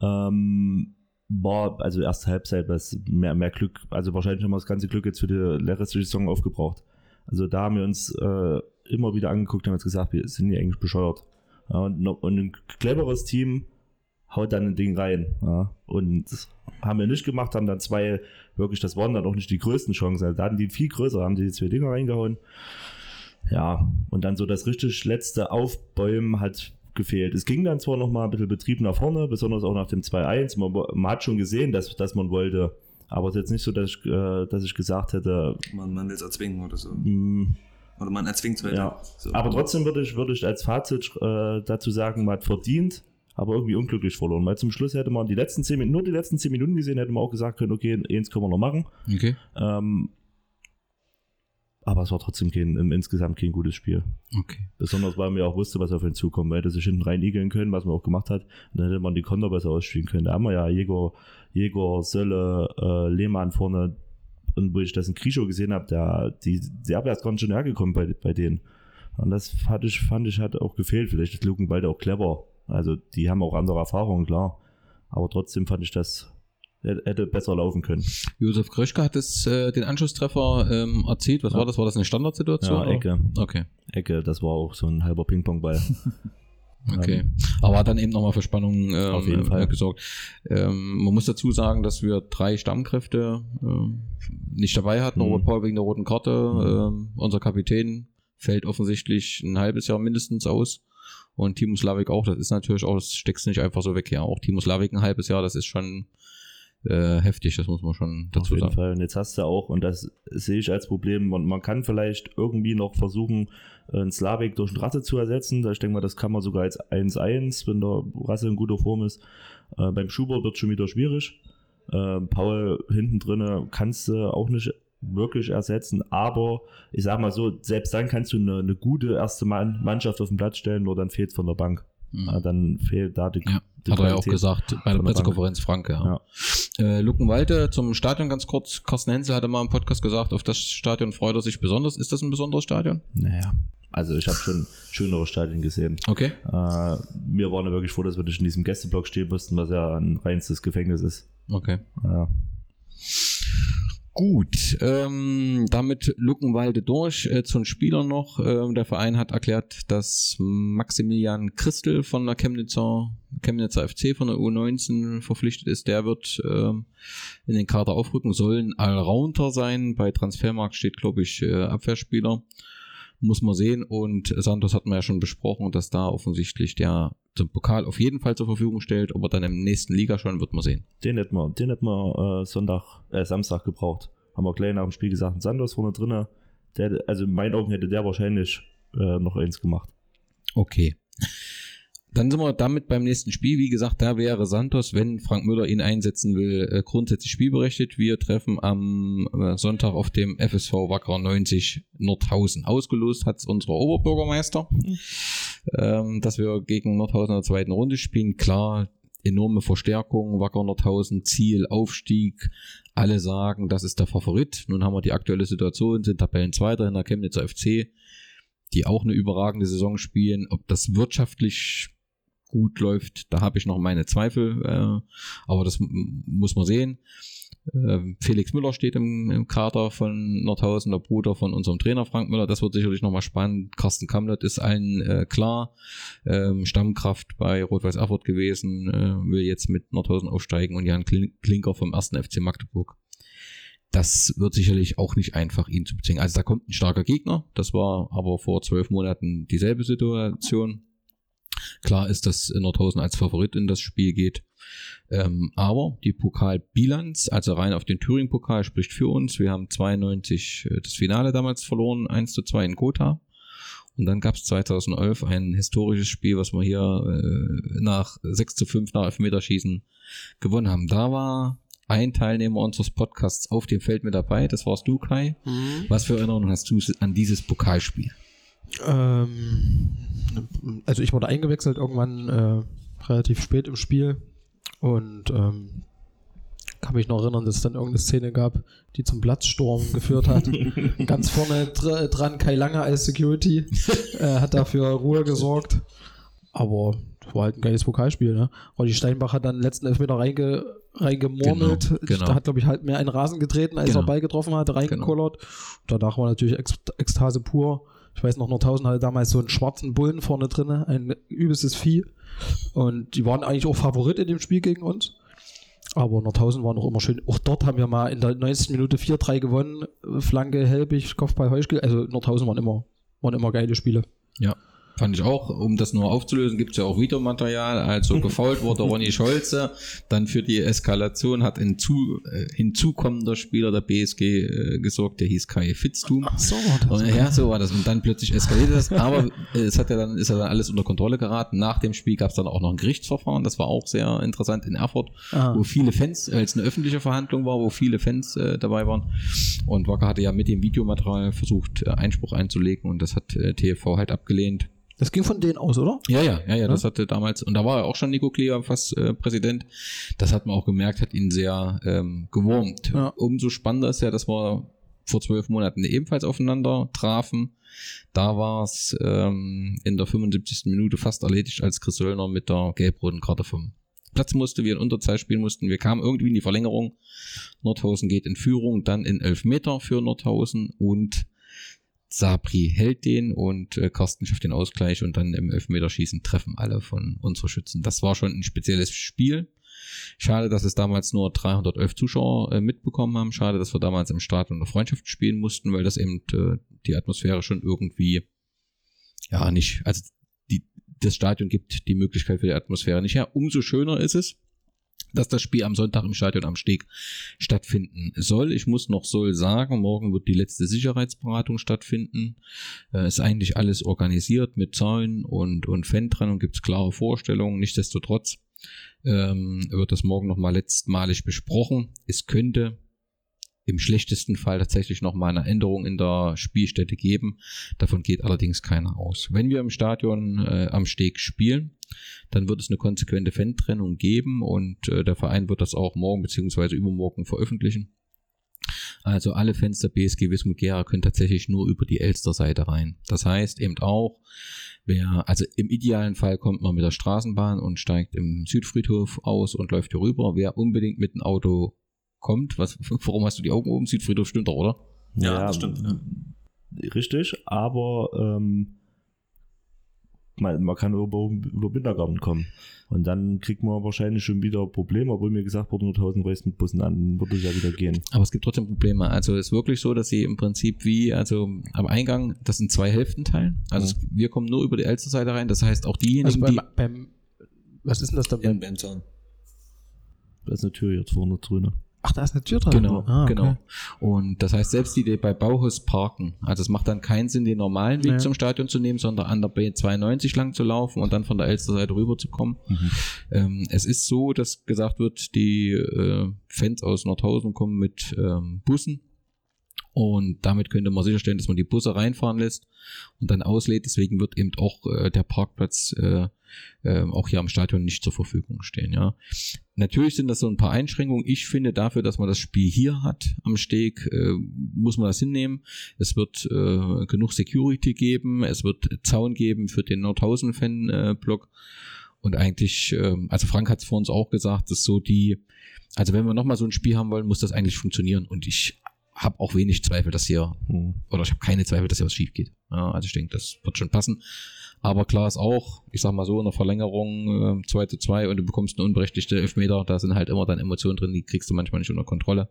Ähm, war also erste Halbzeit was mehr, mehr Glück, also wahrscheinlich haben wir das ganze Glück jetzt für die restliche Saison aufgebraucht. Also da haben wir uns äh, immer wieder angeguckt und gesagt, wir sind hier eigentlich bescheuert. Ja, und, und ein cleveres Team haut dann ein Ding rein. Ja, und haben wir nicht gemacht, haben dann zwei, wirklich, das waren dann auch nicht die größten Chancen. Also da hatten die viel größer, haben die zwei Dinger reingehauen. ja, und dann so das richtig letzte Aufbäumen hat gefehlt. Es ging dann zwar noch mal ein bisschen Betrieb nach vorne, besonders auch nach dem 2-1. Man, man hat schon gesehen, dass, dass man wollte. Aber es ist jetzt nicht so, dass ich, äh, dass ich gesagt hätte, Man, man will es erzwingen oder so. mh, Oder man erzwingt es weiter. Ja. So. aber trotzdem würde ich, würde ich als Fazit äh, dazu sagen, man hat verdient, aber irgendwie unglücklich verloren. Weil zum Schluss hätte man die letzten 10 Minuten, nur die letzten 10 Minuten gesehen, hätte man auch gesagt können, okay, eins können wir noch machen. Okay. Ähm, aber es war trotzdem kein, im, insgesamt kein gutes Spiel. Okay. Besonders, weil man ja auch wusste, was auf ihn zukommt. Man hätte sich hinten rein igeln können, was man auch gemacht hat. Und dann hätte man die Konter besser ausspielen können. Da haben wir ja Jäger, Jäger Sölle, äh, Lehmann vorne. Und wo ich das in Krischow gesehen habe, der, die, die Abwehr ist ganz schön hergekommen bei, bei denen. Und das fand ich, fand ich, hat auch gefehlt. Vielleicht ist Lukenwalde auch clever. Also, die haben auch andere Erfahrungen, klar. Aber trotzdem fand ich das, hätte besser laufen können. Josef Kröschke hat es, äh, den Anschlusstreffer ähm, erzielt. Was Ja. war das? War das eine Standardsituation? Ja, oder? Ecke. Okay. Ecke, das war auch so ein halber Ping-Pong-Ball. Okay. Aber hat dann eben nochmal für Spannung ähm, Auf jeden Fall. gesorgt. Ähm, man muss dazu sagen, dass wir drei Stammkräfte ähm, nicht dabei hatten. Mhm. Robert Paul wegen der roten Karte. Ähm, unser Kapitän fällt offensichtlich ein halbes Jahr mindestens aus. Und Timo Slavik auch. Das ist natürlich auch, das steckst du nicht einfach so weg. Ja, auch Timo Slavik ein halbes Jahr, das ist schon äh, heftig. Das muss man schon Auf dazu jeden sagen. Fall. Und jetzt hast du auch, und das sehe ich als Problem, und man kann vielleicht irgendwie noch versuchen, einen Slavik durch einen Rasse zu ersetzen. Ich denke mal, das kann man sogar als 1-1, wenn der Rasse in guter Form ist. Äh, beim Schubert wird schon wieder schwierig. Äh, Paul hinten drinne kannst du auch nicht wirklich ersetzen, aber ich sag mal so, selbst dann kannst du eine, eine gute erste Mann Mannschaft auf den Platz stellen, nur dann fehlt von der Bank. Mhm. Dann fehlt da die, Ja, die Hat er ja auch gesagt bei der Pressekonferenz Frank, ja. Äh, Luckenwalde zum Stadion ganz kurz. Carsten Hensel hatte mal im Podcast gesagt, auf das Stadion freut er sich besonders. Ist das ein besonderes Stadion? Naja, also ich habe schon schönere Stadien gesehen. Okay. Äh, wir waren ja wirklich froh, dass wir nicht in diesem Gästeblock stehen mussten, was ja ein reinstes Gefängnis ist. Okay. Ja. Gut, ähm, damit Luckenwalde durch. Äh, zu den Spielern noch. Ähm, der Verein hat erklärt, dass Maximilian Christel von der Chemnitzer, Chemnitzer FC von der U19 verpflichtet ist. Der wird ähm, in den Kader aufrücken, sollen Allrounder sein. Bei Transfermarkt steht, glaube ich, äh, Abwehrspieler. Muss man sehen. Und Santos hat man ja schon besprochen, dass da offensichtlich der zum Pokal auf jeden Fall zur Verfügung stellt. Aber dann im nächsten Liga schon wird man sehen. Den hätten wir, den hätten wir äh, Sonntag, äh, Samstag gebraucht. Haben wir gleich nach dem Spiel gesagt, Santos vorne drinne. Der, also in meinen Augen hätte der wahrscheinlich äh, noch eins gemacht. Okay. Dann sind wir damit beim nächsten Spiel. Wie gesagt, da wäre Santos, wenn Frank Müller ihn einsetzen will, äh, grundsätzlich spielberechtigt. Wir treffen am äh, Sonntag auf dem FSV Wacker 90 Nordhausen. Ausgelost hat es unser Oberbürgermeister, ähm, dass wir gegen Nordhausen in der zweiten Runde spielen. Klar, enorme Verstärkung, Wacker Nordhausen, Ziel, Aufstieg. Alle sagen, das ist der Favorit. Nun haben wir die aktuelle Situation, sind Tabellenzweiter in der Chemnitzer FC, die auch eine überragende Saison spielen. Ob das wirtschaftlich gut läuft, da habe ich noch meine Zweifel, äh, aber das muss man sehen. Ähm, Felix Müller steht im, im Kader von Nordhausen, der Bruder von unserem Trainer Frank Müller. Das wird sicherlich nochmal spannend. Carsten Kamlet ist allen äh, klar. Ähm, Stammkraft bei Rot-Weiß Erfurt gewesen, äh, will jetzt mit Nordhausen aufsteigen und Jan Klin- Klinker vom ersten FC Magdeburg. Das wird sicherlich auch nicht einfach, ihn zu bezwingen. Also da kommt ein starker Gegner. Das war aber vor zwölf Monaten dieselbe Situation. Klar ist, dass Nordhausen als Favorit in das Spiel geht. Ähm, aber die Pokalbilanz, also rein auf den Thüringen-Pokal, spricht für uns. Wir haben 92 äh, das Finale damals verloren, 1 zu 2 in Gotha. Und dann gab es 2011 ein historisches Spiel, was wir hier äh, nach 6 zu 5 nach Elfmeterschießen gewonnen haben. Da war ein Teilnehmer unseres Podcasts auf dem Feld mit dabei. Das warst du, Kai. Was für Erinnerungen hast du an dieses Pokalspiel? Ähm, also ich wurde eingewechselt irgendwann äh, relativ spät im Spiel und ähm, kann mich noch erinnern, dass es dann irgendeine Szene gab, die zum Platzsturm geführt hat. Ganz vorne dr dran Kai Lange als Security äh, hat dafür Ruhe gesorgt. Aber war halt ein geiles Pokalspiel. Ne? Roddy Steinbach hat dann den letzten Elfmeter reinge reingemurmelt. Genau, genau. Da hat, glaube ich, halt mehr einen Rasen getreten, als Genau. er Ball getroffen hat, reingekullert. Danach war natürlich Ekstase pur. Ich weiß noch, Nordhausen hatte damals so einen schwarzen Bullen vorne drin, ein übelstes Vieh. Und die waren eigentlich auch Favorit in dem Spiel gegen uns. Aber Nordhausen war noch immer schön. Auch dort haben wir mal in der 90. Minute 4-3 gewonnen. Flanke, Helbig, Kopfball, Heuschkel. Also Nordhausen waren immer, waren immer geile Spiele. Ja. Fand ich auch, um das nur aufzulösen, gibt es ja auch Videomaterial. Also gefault wurde Ronny Scholze, dann für die Eskalation hat ein zu, äh, hinzukommender Spieler der BSG äh, gesorgt, der hieß Kai Fitztum. Ach so, war das. Und, ja, so war das. Und dann plötzlich eskaliert das. Aber äh, es hat ja dann, ist ja dann alles unter Kontrolle geraten. Nach dem Spiel gab es dann auch noch ein Gerichtsverfahren. Das war auch sehr interessant in Erfurt, Ah. wo viele Fans, äh, es eine öffentliche Verhandlung war, wo viele Fans äh, dabei waren. Und Wacker hatte ja mit dem Videomaterial versucht, äh, Einspruch einzulegen und das hat äh, TV halt abgelehnt. Das ging von denen aus, oder? Ja, ja, ja, ja, das hatte damals, und da war ja auch schon Nico Kleber fast äh, Präsident. Das hat man auch gemerkt, hat ihn sehr ähm, gewurmt. Ja. Umso spannender ist ja, dass wir vor zwölf Monaten ebenfalls aufeinander trafen. Da war es ähm, in der 75. Minute fast erledigt, als Chris Söllner mit der gelb-roten Karte vom Platz musste, wir in Unterzahl spielen mussten. Wir kamen irgendwie in die Verlängerung. Nordhausen geht in Führung, dann in elf Meter für Nordhausen und Sabri hält den und äh, Carsten schafft den Ausgleich und dann im Elfmeterschießen treffen alle von unseren Schützen. Das war schon ein spezielles Spiel. Schade, dass es damals nur 311 Zuschauer äh, mitbekommen haben. Schade, dass wir damals im Stadion der Freundschaft spielen mussten, weil das eben äh, die Atmosphäre schon irgendwie ja nicht, also die, das Stadion gibt die Möglichkeit für die Atmosphäre nicht her. Umso schöner ist es, dass das Spiel am Sonntag im Stadion am Steg stattfinden soll. Ich muss noch soll sagen, morgen wird die letzte Sicherheitsberatung stattfinden. Äh, ist eigentlich alles organisiert mit Zäunen und, und Fantrennung, gibt es klare Vorstellungen. Nichtsdestotrotz ähm, wird das morgen nochmal letztmalig besprochen. Es könnte im schlechtesten Fall tatsächlich nochmal eine Änderung in der Spielstätte geben. Davon geht allerdings keiner aus. Wenn wir im Stadion äh, am Steg spielen, dann wird es eine konsequente Fan-Trennung geben und äh, der Verein wird das auch morgen beziehungsweise übermorgen veröffentlichen. Also alle Fans der BSG Wismut Gera können tatsächlich nur über die Elster-Seite rein. Das heißt eben auch, wer, also im idealen Fall kommt man mit der Straßenbahn und steigt im Südfriedhof aus und läuft hier rüber. Wer unbedingt mit dem Auto kommt, was, warum hast du die Augen oben? Südfriedhof stimmt doch, oder? Ja, das stimmt, ja. Richtig, aber ähm, man, man kann über, über Kindergarten kommen. Und dann kriegt man wahrscheinlich schon wieder Probleme, obwohl mir gesagt wurde, nur 1000 reist mit Bussen an, dann würde es ja wieder gehen. Aber es gibt trotzdem Probleme. Also es ist wirklich so, dass sie im Prinzip wie, also am Eingang, das sind zwei Hälften teilen. Also es, wir kommen nur über die Elster-Seite rein. Das heißt, auch Also diejenigen, beim, die beim, was ist denn das da? Ja, Beim, beim Zaun. Da ist eine Tür jetzt vorne drin. Ach, da ist eine Tür dran. Genau, Ah, okay. genau. Und das heißt, selbst die, die bei Bauhaus parken, also es macht dann keinen Sinn, den normalen Weg Nee. zum Stadion zu nehmen, sondern an der B92 lang zu laufen und dann von der Elsterseite rüber zu kommen. Ähm, es ist so, dass gesagt wird, die äh, Fans aus Nordhausen kommen mit ähm, Bussen und damit könnte man sicherstellen, dass man die Busse reinfahren lässt und dann auslädt. Deswegen wird eben auch äh, der Parkplatz äh, äh, auch hier am Stadion nicht zur Verfügung stehen. Ja, natürlich sind das so ein paar Einschränkungen. Ich finde dafür, dass man das Spiel hier hat am Steg, äh, muss man das hinnehmen. Es wird äh, genug Security geben. Es wird Zaun geben für den Nordhausen-Fan-Block. Und eigentlich, ähm, also Frank hat es vor uns auch gesagt, dass so die, also wenn wir nochmal so ein Spiel haben wollen, muss das eigentlich funktionieren. Und ich habe auch wenig Zweifel, dass hier, Hm. oder ich habe keine Zweifel, dass hier was schief geht. Ja, also ich denke, das wird schon passen. Aber klar ist auch, ich sag mal so, in der Verlängerung äh, 2 zu 2 und du bekommst eine unberechtigte Elfmeter, da sind halt immer dann Emotionen drin, die kriegst du manchmal nicht unter Kontrolle.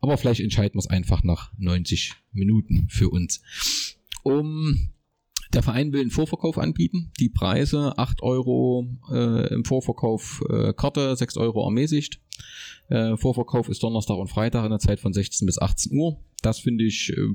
Aber vielleicht entscheiden wir es einfach nach 90 Minuten für uns. Um der Verein will einen Vorverkauf anbieten. Die Preise 8 Euro äh, im Vorverkauf äh, Karte, 6 Euro ermäßigt. Äh, Vorverkauf ist Donnerstag und Freitag in der Zeit von 16 bis 18 Uhr. Das finde ich, äh,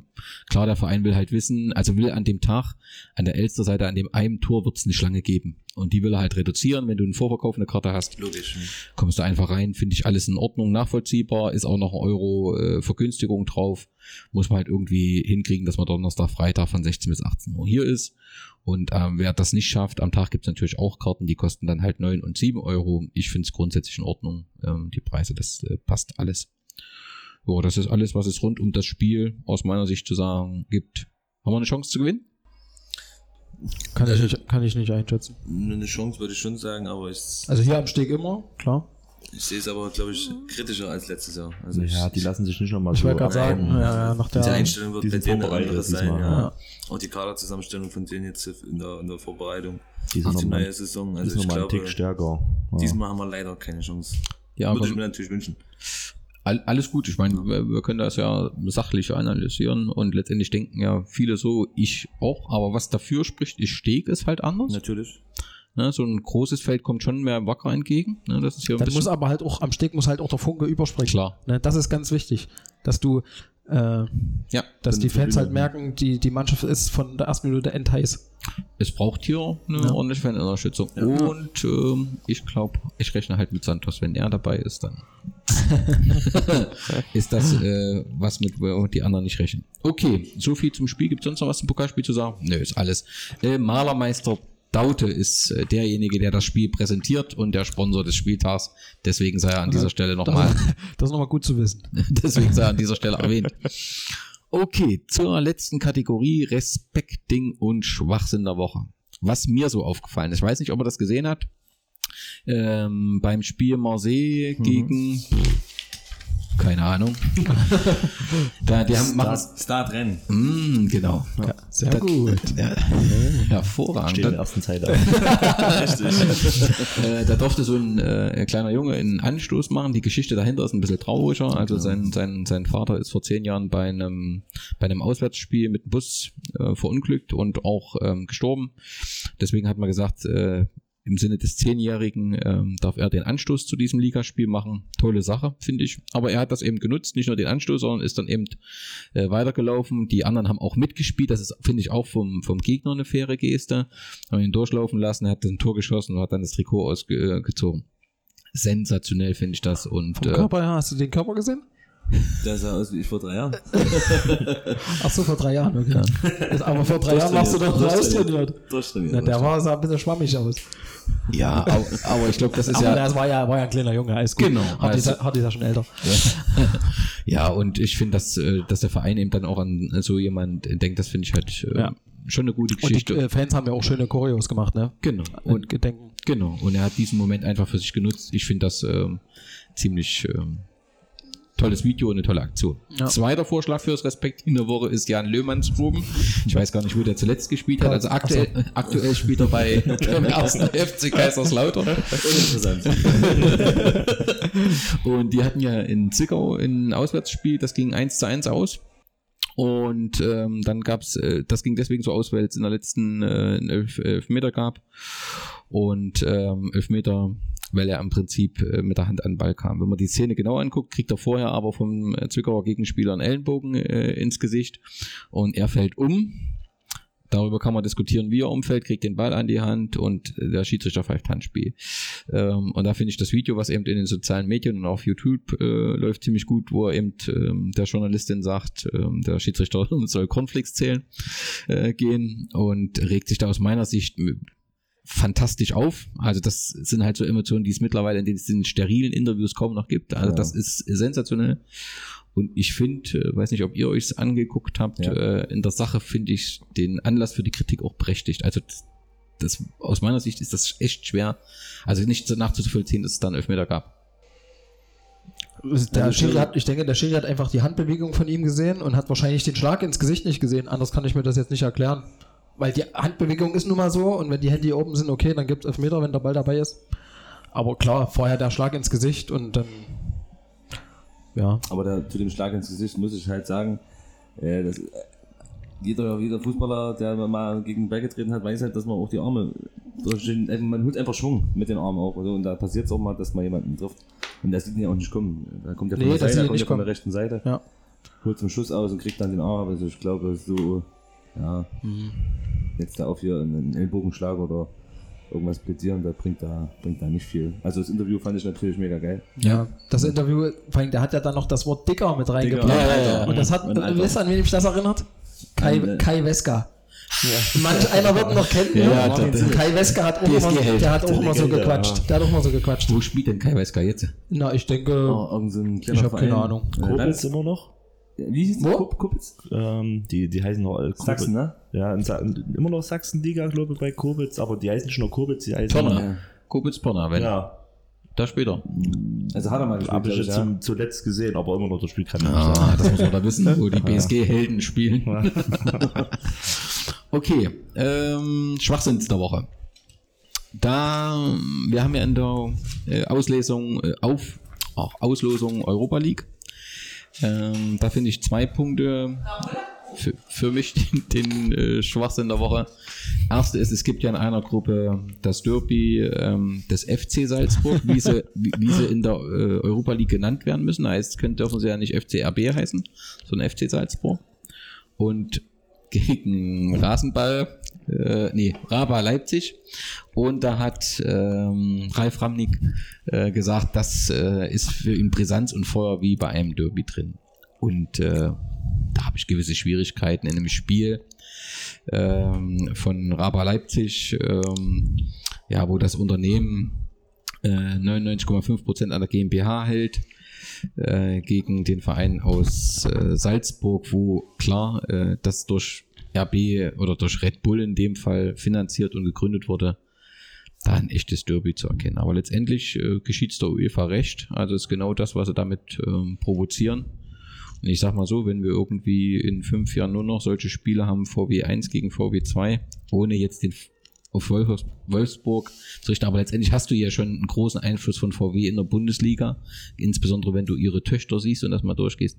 klar, der Verein will halt wissen, also will an dem Tag, an der Elster-Seite, an dem einen Tor wird es eine Schlange geben. Und die will er halt reduzieren. Wenn du einen Vorverkauf eine Karte hast, Logisch. kommst du einfach rein, finde ich alles in Ordnung, nachvollziehbar, ist auch noch ein Euro äh, Vergünstigung drauf. Muss man halt irgendwie hinkriegen, dass man Donnerstag, Freitag von 16 bis 18 Uhr hier ist. Und ähm, wer das nicht schafft, am Tag gibt es natürlich auch Karten, die kosten dann halt 9 und 7 Euro. Ich finde es grundsätzlich in Ordnung. Ähm, die Preise, das äh, passt alles. So, das ist alles, was es rund um das Spiel aus meiner Sicht zu sagen gibt. Haben wir eine Chance zu gewinnen? Kann, ich nicht, kann ich nicht einschätzen. Eine Chance würde ich schon sagen, aber ich, Also hier am Steg immer, klar. ich sehe es aber, glaube ich, kritischer als letztes Jahr. Also Ja, ich, die lassen sich nicht nochmal Ich so wollte gerade sagen, ja, ja, nach die der. Einstellung wird die bei denen andere sein. diesmal, Ja. ja. Auch die Kaderzusammenstellung von denen jetzt in der, in der Vorbereitung Die auf die neue Saison. also Also ich noch mal einen glaube, Tick stärker. Ja. diesmal haben wir leider keine Chance. Ja, Würde ich mir natürlich wünschen. All, alles gut. Ich meine, wir, wir können das ja sachlich analysieren und letztendlich denken ja viele so, ich auch. Aber was dafür spricht, ist Steg ist halt anders. Natürlich. Ne, so ein großes Feld kommt schon mehr Wacker entgegen. Ne, das ist hier ein Dann muss aber halt auch am Steg muss halt auch der Funke überspringen. klar. Ne, das ist ganz wichtig, dass du, äh, Ja, dass die Fans halt merken, die, die Mannschaft ist von der ersten Minute endheiß. es braucht hier eine Ja. ordentliche Fanunterstützung. Und ähm, ich glaube, ich rechne halt mit Santos. Wenn er dabei ist, dann ist das äh, was mit die anderen nicht rechnen. Okay, so viel zum Spiel. Gibt es sonst noch was zum Pokalspiel zu sagen? Nö, ist alles. Äh, Malermeister Daute ist äh, derjenige, der das Spiel präsentiert und der Sponsor des Spieltags. Deswegen sei er an dieser Stelle nochmal Das ist nochmal gut zu wissen. Deswegen sei er an dieser Stelle erwähnt. Okay, zur letzten Kategorie Respekting und Schwachsinn der Woche. Was mir so aufgefallen ist, ich weiß nicht, ob er das gesehen hat. Ähm, beim Spiel Marseille gegen keine Ahnung. da, die haben machen Start Rennen. Mm, genau. Ja, sehr Das- gut. Ja, hervorragend. Steht in der ersten Zeit auf. äh, da durfte so ein äh, kleiner Junge einen Anstoß machen. Die Geschichte dahinter ist ein bisschen trauriger. Also sein, sein, sein Vater ist vor zehn Jahren bei einem, bei einem Auswärtsspiel mit dem Bus äh, verunglückt und auch ähm, gestorben. Deswegen hat man gesagt, äh, im Sinne des Zehnjährigen ähm, darf er den Anstoß zu diesem Ligaspiel machen. Tolle Sache, finde ich. Aber er hat das eben genutzt, nicht nur den Anstoß, sondern ist dann eben äh, weitergelaufen. Die anderen haben auch mitgespielt. Das ist, finde ich, auch vom, vom Gegner eine faire Geste. Haben ihn durchlaufen lassen, er hat ein Tor geschossen und hat dann das Trikot ausgezogen. Sensationell finde ich das. Und Vom äh, Körper her, hast du den Körper gesehen? Der sah aus wie ich vor drei Jahren. Ach so, vor drei Jahren, okay. Aber vor drei Jahren warst du doch austrainiert. Durchtrainiert. Na, der war, sah ein bisschen schwammig aus. ja, aber, aber ich glaube, das ist Aber ja. das war ja, war ja ein kleiner Junge, alles gut. Genau, ist, also- ja- ist ja schon älter. Ja, und ich finde, dass, äh, dass der Verein eben dann auch an so jemand denkt, das finde ich halt äh, Ja. schon eine gute Und die Geschichte. äh, Fans haben ja auch schöne Choreos gemacht, ne? genau. Und Und Gedenken. Genau, und er hat diesen Moment einfach für sich genutzt. Ich finde das ähm, ziemlich ähm, tolles Video und eine tolle Aktion. Ja. Zweiter Vorschlag fürs Respekt in der Woche ist Jan Löhmannsgruben. Ich weiß gar nicht, wo der zuletzt gespielt hat. Also aktuell, aktuell spielt er bei dem ersten FC Kaiserslautern. Uninteressant. Und die hatten ja in Zwickau ein Auswärtsspiel, das ging 1 zu 1 aus. Und ähm, dann gab's, äh, das ging deswegen so aus, weil es in der letzten äh, einen elf, Elfmeter gab. Und ähm, Elfmeter, weil er im Prinzip äh, mit der Hand an den Ball kam. Wenn man die Szene genau anguckt, kriegt er vorher aber vom äh, Zwickauer Gegenspieler einen Ellenbogen äh, ins Gesicht und er fällt um. Darüber kann man diskutieren, wie er umfällt, kriegt den Ball an die Hand und der Schiedsrichter pfeift Handspiel. Ähm, und da finde ich das Video, was eben in den sozialen Medien und auf YouTube äh, läuft, ziemlich gut, wo er eben ähm, der Journalistin sagt, ähm, der Schiedsrichter soll Cornflakes zählen äh, gehen und regt sich da aus meiner Sicht äh, fantastisch auf. Also das sind halt so Emotionen, die es mittlerweile in diesen sterilen Interviews kaum noch gibt. Also Ja. das ist sensationell. Und ich finde, äh, weiß nicht, ob ihr euch angeguckt habt, Ja. äh, in der Sache finde ich den Anlass für die Kritik auch berechtigt. Also das, das aus meiner Sicht ist das echt schwer, also nicht so nachzuvollziehen, dass es dann Elfmeter gab. Der Schiri hat, ich denke, der Schiri hat einfach die Handbewegung von ihm gesehen und hat wahrscheinlich den Schlag ins Gesicht nicht gesehen. Anders kann ich mir das jetzt nicht erklären. Weil die Handbewegung ist nun mal so und wenn die Hände oben sind, okay, dann gibt es Elfmeter, wenn der Ball dabei ist. Aber klar, vorher der Schlag ins Gesicht und dann. Ja. Aber da, zu dem Schlag ins Gesicht muss ich halt sagen, äh, dass, äh, jeder, jeder Fußballer, der mal gegen den Ball getreten hat, weiß halt, dass man auch die Arme, durchstehen- äh, man holt einfach Schwung mit den Armen auch. Also, und da passiert es auch mal, dass man jemanden trifft. Und das sieht ja auch nicht kommen. Da kommt ja von Nee, der das Seite, da kommt ja von der rechten Seite, Ja. holt zum Schuss aus und kriegt dann den Arm. Also ich glaube, so, ja, jetzt da auf hier einen Ellbogenschlag oder irgendwas plädieren, da bringt da, bringt da nicht viel. Also das Interview fand ich natürlich mega geil. Ja. Das Interview, vor allem, der hat ja dann noch das Wort dicker mit reingebracht. Ja, ja, ja. Und das hat, wisst ihr, an wen mich das erinnert? Kai, An, äh, Kai Weska. Manch einer wird ihn noch kennen. Ja, ne? der- Kai Weska hat auch immer, der hat auch immer so gequatscht. Der hat auch immer so gequatscht. Wo spielt denn Kai Wesker jetzt? Na, ich denke, Oh, so ich habe keine. Ahnung. Landes- immer noch. Wie hieß Wo? Kup- Kupitz? Ähm, die, die heißen noch äh, Kobitz. Sachsen, ne? Ja, in Sa immer noch Sachsenliga, glaube ich, bei Kobitz, aber die heißen nicht nur Kobitz, die heißen Pirna. Ja. Kobitz Pirna, wenn. Ja, Da später. Also hat er mal gespielt, habe ich jetzt ja. zum, zuletzt gesehen, aber immer noch das Spiel kann. Ah, das muss man da wissen, wo die BSG-Helden spielen. Okay, ähm, Schwachsinns der Woche. Da, wir haben ja in der äh, Auslesung, äh, auf, auch Auslosung Europa League Ähm, da finde ich zwei Punkte für, für mich den, den äh, Schwachsinn der Woche. Erste ist, es gibt ja in einer Gruppe das Derby ähm, des FC Salzburg, wie sie, wie, wie sie in der äh, Europa League genannt werden müssen. Heißt, können, dürfen sie ja nicht FCRB heißen, sondern FC Salzburg. Und gegen Rasenball, äh, nee, Raba Leipzig. Und da hat ähm, Ralf Ramnick äh, gesagt, das äh, ist für ihn Brisanz und Feuer wie bei einem Derby drin. Und äh, da habe ich gewisse Schwierigkeiten in einem Spiel ähm, von Raba Leipzig, ähm, ja, wo das Unternehmen äh, 99,5 Prozent an der GmbH hält äh, gegen den Verein aus äh, Salzburg, wo klar äh, das durch RB oder durch Red Bull in dem Fall finanziert und gegründet wurde, da ein echtes Derby zu erkennen. Aber letztendlich äh, geschieht es der UEFA recht. Also ist genau das, was sie damit ähm, provozieren. Und ich sag mal so, wenn wir irgendwie in fünf Jahren nur noch solche Spiele haben, VW 1 gegen VW 2, ohne jetzt den auf Wolfs- Wolfsburg zu richten, aber letztendlich hast du ja schon einen großen Einfluss von VW in der Bundesliga, insbesondere wenn du ihre Töchter siehst und das mal durchgehst.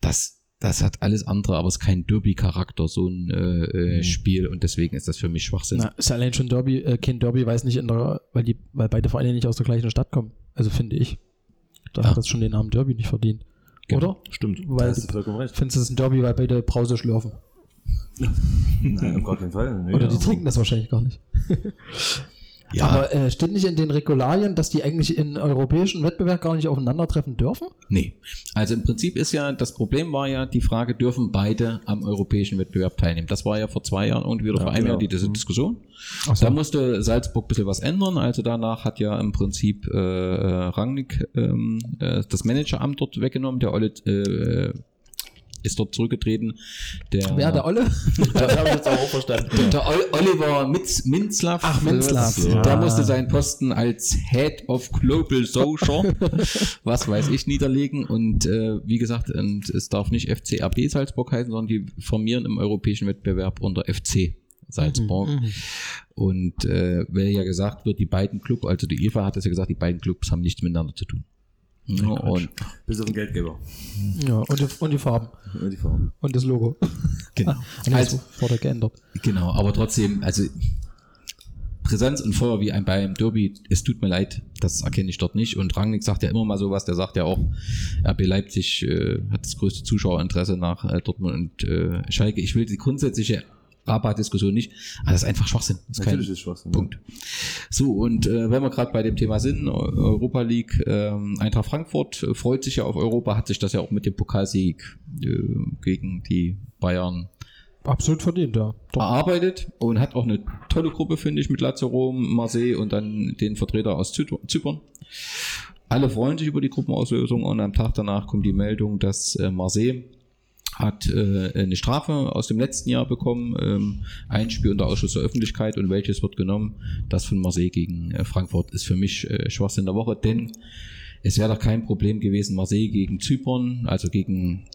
Das, das hat alles andere, aber es ist kein Derby-Charakter, so ein äh, äh, Spiel und deswegen ist das für mich Schwachsinn. Na, ist allein schon Derby, äh, kein Derby, weil es nicht in der, weil die, weil beide Vereine nicht aus der gleichen Stadt kommen. Also finde ich. Da Ja. hat das schon den Namen Derby nicht verdient. Genau. Oder? Stimmt. Weil hast du vollkommen recht. findest du es ein Derby, weil beide Brause schlürfen. Nein, auf gar keinen Fall. Nee, Oder die aber- trinken das wahrscheinlich gar nicht. Ja. Aber äh, steht nicht in den Regularien, dass die eigentlich in europäischen Wettbewerb gar nicht aufeinandertreffen dürfen? Nee. Also im Prinzip ist ja, das Problem war ja die Frage, dürfen beide am europäischen Wettbewerb teilnehmen? Das war ja vor zwei Jahren irgendwie oder vor einem genau. Jahr die Dis- Diskussion. So. Da musste Salzburg ein bisschen was ändern. Also danach hat ja im Prinzip äh, äh, Rangnick ähm, äh, das Manageramt dort weggenommen. Der Olle äh, ist dort zurückgetreten. Der, Wer, der Olle? Das habe ich jetzt auch verstanden. der Ol Oliver Mitz, Minzlaff, Ach, Minzlaff, ja. der musste seinen Posten als Head of Global Social, was weiß ich, niederlegen. Und äh, wie gesagt, und es darf nicht FCRB Salzburg heißen, sondern die formieren im europäischen Wettbewerb unter FC Salzburg. Mhm. Und äh, weil ja gesagt wird, die beiden Clubs, also die Eva hat es ja gesagt, die beiden Clubs haben nichts miteinander zu tun. Ja, und Bis auf den Geldgeber. Ja, und die, und die Farben. Und die Farben. Und das Logo. genau. Also, Also, wurde geändert. Genau, aber trotzdem, also Präsenz und Feuer wie ein bei einem Derby, es tut mir leid, das erkenne ich dort nicht. Und Rangnick sagt ja immer mal sowas, der sagt ja auch, RB Leipzig äh, hat das größte Zuschauerinteresse nach äh, Dortmund und äh, Schalke. Ich will die grundsätzliche Rabat-Diskussion nicht, aber das ist einfach Schwachsinn. Das ist kein Natürlich ist Schwachsinn. Punkt. So, und äh, wenn wir gerade bei dem Thema sind, Eu- Europa League, ähm, Eintracht Frankfurt äh, freut sich ja auf Europa, hat sich das ja auch mit dem Pokalsieg äh, gegen die Bayern Absolut verdient, ja. Doch. erarbeitet und hat auch eine tolle Gruppe, finde ich, mit Lazio Rom, Marseille und dann den Vertreter aus Zypern- Zypern. Alle freuen sich über die Gruppenauslösung und am Tag danach kommt die Meldung, dass äh, Marseille hat äh, eine Strafe aus dem letzten Jahr bekommen, ähm, ein Spiel unter Ausschuss der Öffentlichkeit und welches wird genommen? Das von Marseille gegen äh, Frankfurt ist für mich äh, Schwachsinn der Woche, denn es wäre doch kein Problem gewesen, Marseille gegen Zypern, also gegen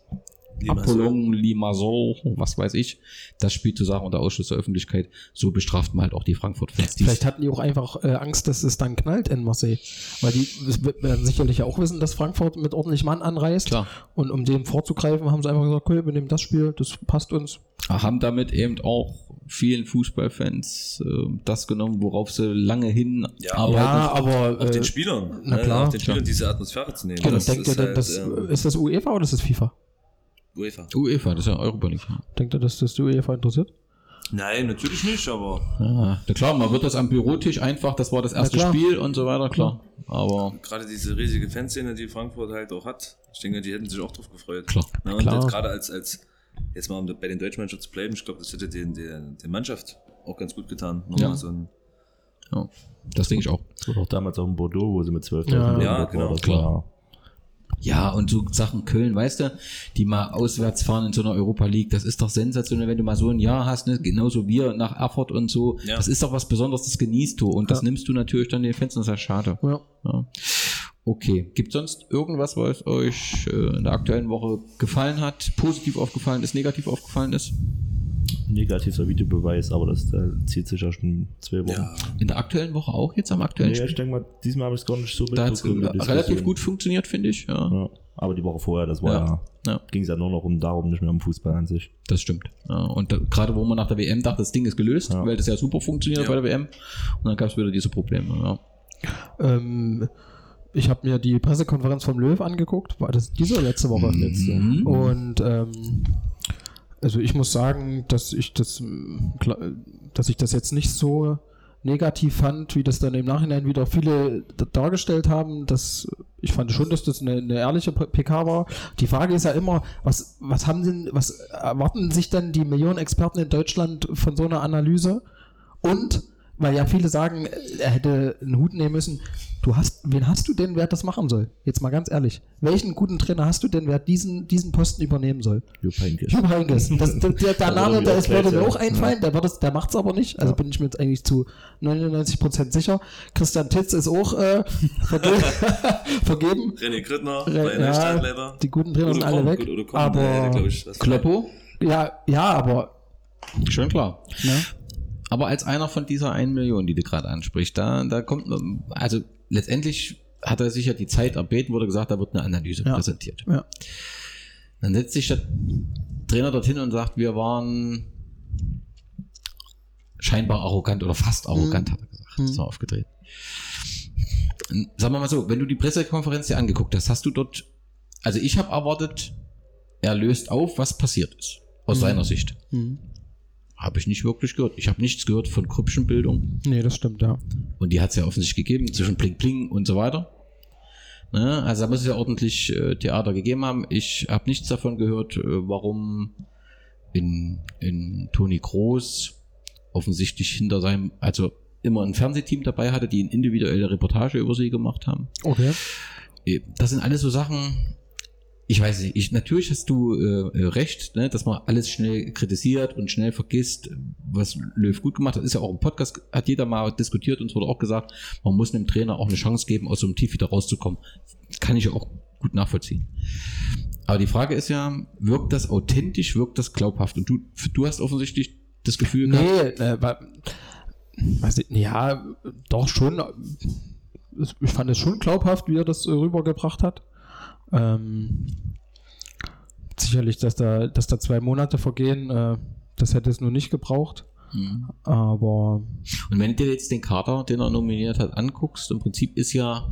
Apollon, Limassol, was weiß ich, das Spiel zu sagen unter Ausschluss der Öffentlichkeit, so bestraft man halt auch die Frankfurt-Fans. Vielleicht hatten die auch einfach äh, Angst, dass es dann knallt in Marseille. Weil die werden sicherlich ja auch wissen, dass Frankfurt mit ordentlich Mann anreist. Klar. Und um dem vorzugreifen, haben sie einfach gesagt, okay, wir nehmen das Spiel, das passt uns. haben damit eben auch vielen Fußballfans äh, das genommen, worauf sie lange hin Ja, arbeiten. Ja, aber Auch äh, den Spielern. na ne, klar, auch den klar. Spielern diese Atmosphäre zu nehmen. genau, Das denkt ihr ist denn, halt, das, ähm, ist das UEFA oder ist das FIFA? UEFA. UEFA, das ist ja Europa League. Denkt ihr, dass das die UEFA interessiert? Nein, natürlich nicht, aber Ja, na klar, man wird das am Bürotisch einfach, das war das erste. Spiel und so weiter, klar. Aber gerade diese riesige Fanszene, die Frankfurt halt auch hat, ich denke, die hätten sich auch drauf gefreut. Klar. Na, und Klar. jetzt gerade als, als, jetzt mal um bei den Deutschmannschaften zu bleiben, ich glaube, das hätte den, den, den Mannschaft auch ganz gut getan. Nochmal Ja. so ein, ja, das denke ich auch. Das war doch damals auch in Bordeaux, wo sie mit 12.000 Ja. Ja, genau, war. Klar. Ja, und so Sachen Köln, weißt du, die mal auswärts fahren in so einer Europa League, das ist doch sensationell, wenn du mal so ein Jahr hast, ne? genauso wir nach Erfurt und so. Ja. Das ist doch was Besonderes, das genießt du und das Ja. nimmst du natürlich dann den Fans das ist ja schade. Ja. Ja. Okay, gibt sonst irgendwas, was euch äh, in der aktuellen Woche gefallen hat, positiv aufgefallen ist, negativ aufgefallen ist? Negativer Videobeweis, aber das äh, zieht sich ja schon zwei Wochen. ja, In der aktuellen Woche auch jetzt am aktuellen Nee, Spiel? ich denke mal, diesem Mal habe ich es gar nicht so Da hat es relativ gut funktioniert, finde ich. Ja. Ja. Aber die Woche vorher, das war Ja. ja, Ja. ging es ja nur noch um darum, nicht mehr um Fußball an sich. Das stimmt. Ja, und da, gerade wo man nach der WM dachte, das Ding ist gelöst, Ja. weil das ja super funktioniert Ja. bei der WM. Und dann gab es wieder diese Probleme. Ja. Ähm, ich habe mir die Pressekonferenz vom Löw angeguckt. War das diese oder letzte Woche? Mhm. Und ähm, also ich muss sagen, dass ich das, dass ich das jetzt nicht so negativ fand, wie das dann im Nachhinein wieder viele dargestellt haben. Das, ich fand schon, dass das eine, eine ehrliche PK war. Die Frage ist ja immer, was, was haben denn, was erwarten sich denn die Millionen Experten in Deutschland von so einer Analyse? Und weil ja viele sagen, er hätte einen Hut nehmen müssen. Du hast, wen hast du denn, wer das machen soll? Jetzt mal ganz ehrlich. Welchen guten Trainer hast du denn, wer diesen, diesen Posten übernehmen soll? Jupp Heynckes. Jupp Heynckes. Das, der, der, der Name, der ist, würde mir auch einfallen, der, wird es, der macht es aber nicht. Also Ja. bin ich mir jetzt eigentlich zu 99% sicher. Christian Titz ist auch äh, verge vergeben. René Krittner, Re- bei ja, Neustadt leider. Die guten Trainer Udo sind alle Korn, weg. gut, der aber was Kloppo? ja, ja, aber Schon klar. ne? Aber als einer von dieser 1 Million, die du gerade ansprichst, da, da kommt, also letztendlich hat er sich ja die Zeit erbeten, wurde gesagt, da wird eine Analyse Ja. präsentiert. Ja. Dann setzt sich der Trainer dorthin und sagt, wir waren scheinbar arrogant oder fast arrogant, hat er gesagt. Mhm. So aufgedreht. Sagen wir mal so, wenn du die Pressekonferenz dir angeguckt hast, hast du dort, also ich habe erwartet, er löst auf, was passiert ist, aus Mhm. seiner Sicht. Hm. Habe ich nicht wirklich gehört. Ich habe nichts gehört von Krüppchenbildung. Nee, das stimmt, ja. Und die hat es ja offensichtlich gegeben, zwischen Pling Pling und so weiter. Ne? Also da muss es ja ordentlich äh, Theater gegeben haben. Ich habe nichts davon gehört, äh, warum in, in Toni Groß offensichtlich hinter seinem, also immer ein Fernsehteam dabei hatte, die eine individuelle Reportage über sie gemacht haben. Okay. Äh, Das sind alles so Sachen, ich weiß nicht, ich, natürlich hast du äh, äh, recht, ne, dass man alles schnell kritisiert und schnell vergisst, was Löw gut gemacht hat. Ist ja auch im Podcast, hat jeder mal diskutiert und es wurde auch gesagt, man muss einem Trainer auch eine Chance geben, aus so einem Tief wieder rauszukommen. Kann ich auch gut nachvollziehen. Aber die Frage ist ja, wirkt das authentisch, wirkt das glaubhaft? Und du, du hast offensichtlich das Gefühl gehabt, Nee, äh, weiß ich, ja, doch schon. Ich fand es schon glaubhaft, wie er das äh, rübergebracht hat. Ähm, sicherlich, dass da, dass da zwei Monate vergehen, äh, das hätte es nur nicht gebraucht. Mhm. Aber Und wenn du dir jetzt den Kader, den er nominiert hat, anguckst, im Prinzip ist ja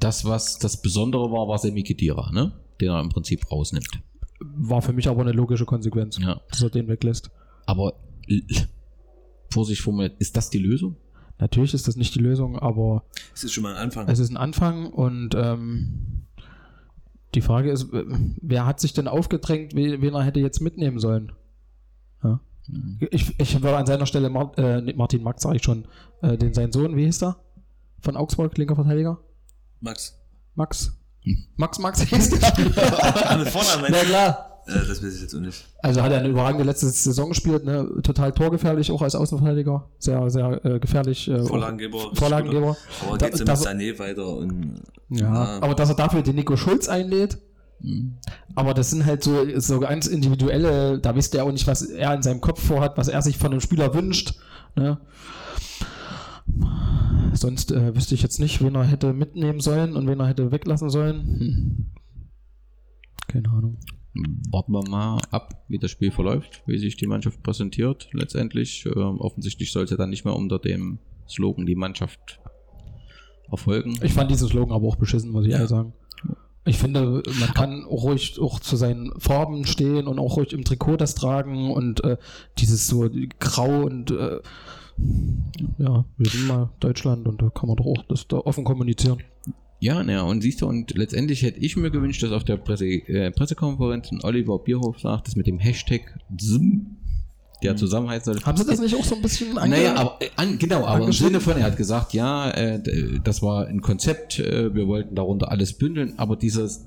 das, was das Besondere war, war Semi Khedira, ne? Den er im Prinzip rausnimmt. war für mich aber eine logische Konsequenz, Ja. dass er den weglässt. Aber Vorsicht formuliert, ist das die Lösung? Natürlich ist das nicht die Lösung, aber Das ist schon mal ein Anfang. Es ist ein Anfang und ähm, die Frage ist, wer hat sich denn aufgedrängt, wen, er hätte jetzt mitnehmen sollen? Ja. Ich, ich würde an seiner Stelle Mar äh, Martin Max, sage ich schon, äh, den sein Sohn, wie hieß er? Von Augsburg, linker Verteidiger? Max. Max? Hm. Max Max hieß der. Na klar. Äh, das weiß ich jetzt auch nicht. Also hat er eine überragende letzte Saison gespielt, ne? total torgefährlich, auch als Außenverteidiger. Sehr, sehr äh, gefährlich. Äh, Vorlagengeber. Vorlagengeber. Aber Da- geht so mit Sané weiter und Ja, Ah. aber dass er dafür den Nico Schulz einlädt, Mhm. aber das sind halt so, so ganz individuelle, da wisst er auch nicht, was er in seinem Kopf vorhat, was er sich von einem Spieler wünscht. Ne? Sonst äh, wüsste ich jetzt nicht, wen er hätte mitnehmen sollen und wen er hätte weglassen sollen. Hm. Keine Ahnung. Warten wir mal ab, wie das Spiel verläuft, wie sich die Mannschaft präsentiert letztendlich. Ähm, offensichtlich soll es ja dann nicht mehr unter dem Slogan die Mannschaft erfolgen. Ich fand diesen Slogan aber auch beschissen, muss ich Ja. ehrlich sagen. Ich finde, man kann auch ruhig auch zu seinen Farben stehen und auch ruhig im Trikot das tragen und äh, dieses so grau und äh, ja, wir sind mal Deutschland und da kann man doch auch das da offen kommunizieren. Ja, naja, und siehst du, und letztendlich hätte ich mir gewünscht, dass auf der Presse, äh, Pressekonferenz ein Oliver Bierhoff sagt, das mit dem Hashtag ZIM, der zusammenheißen soll. Haben sie das nicht auch so ein bisschen ange- Naja, aber, äh, an, genau, aber im? Sinne von, er hat gesagt, ja, äh, das war ein Konzept, äh, wir wollten darunter alles bündeln, aber dieses,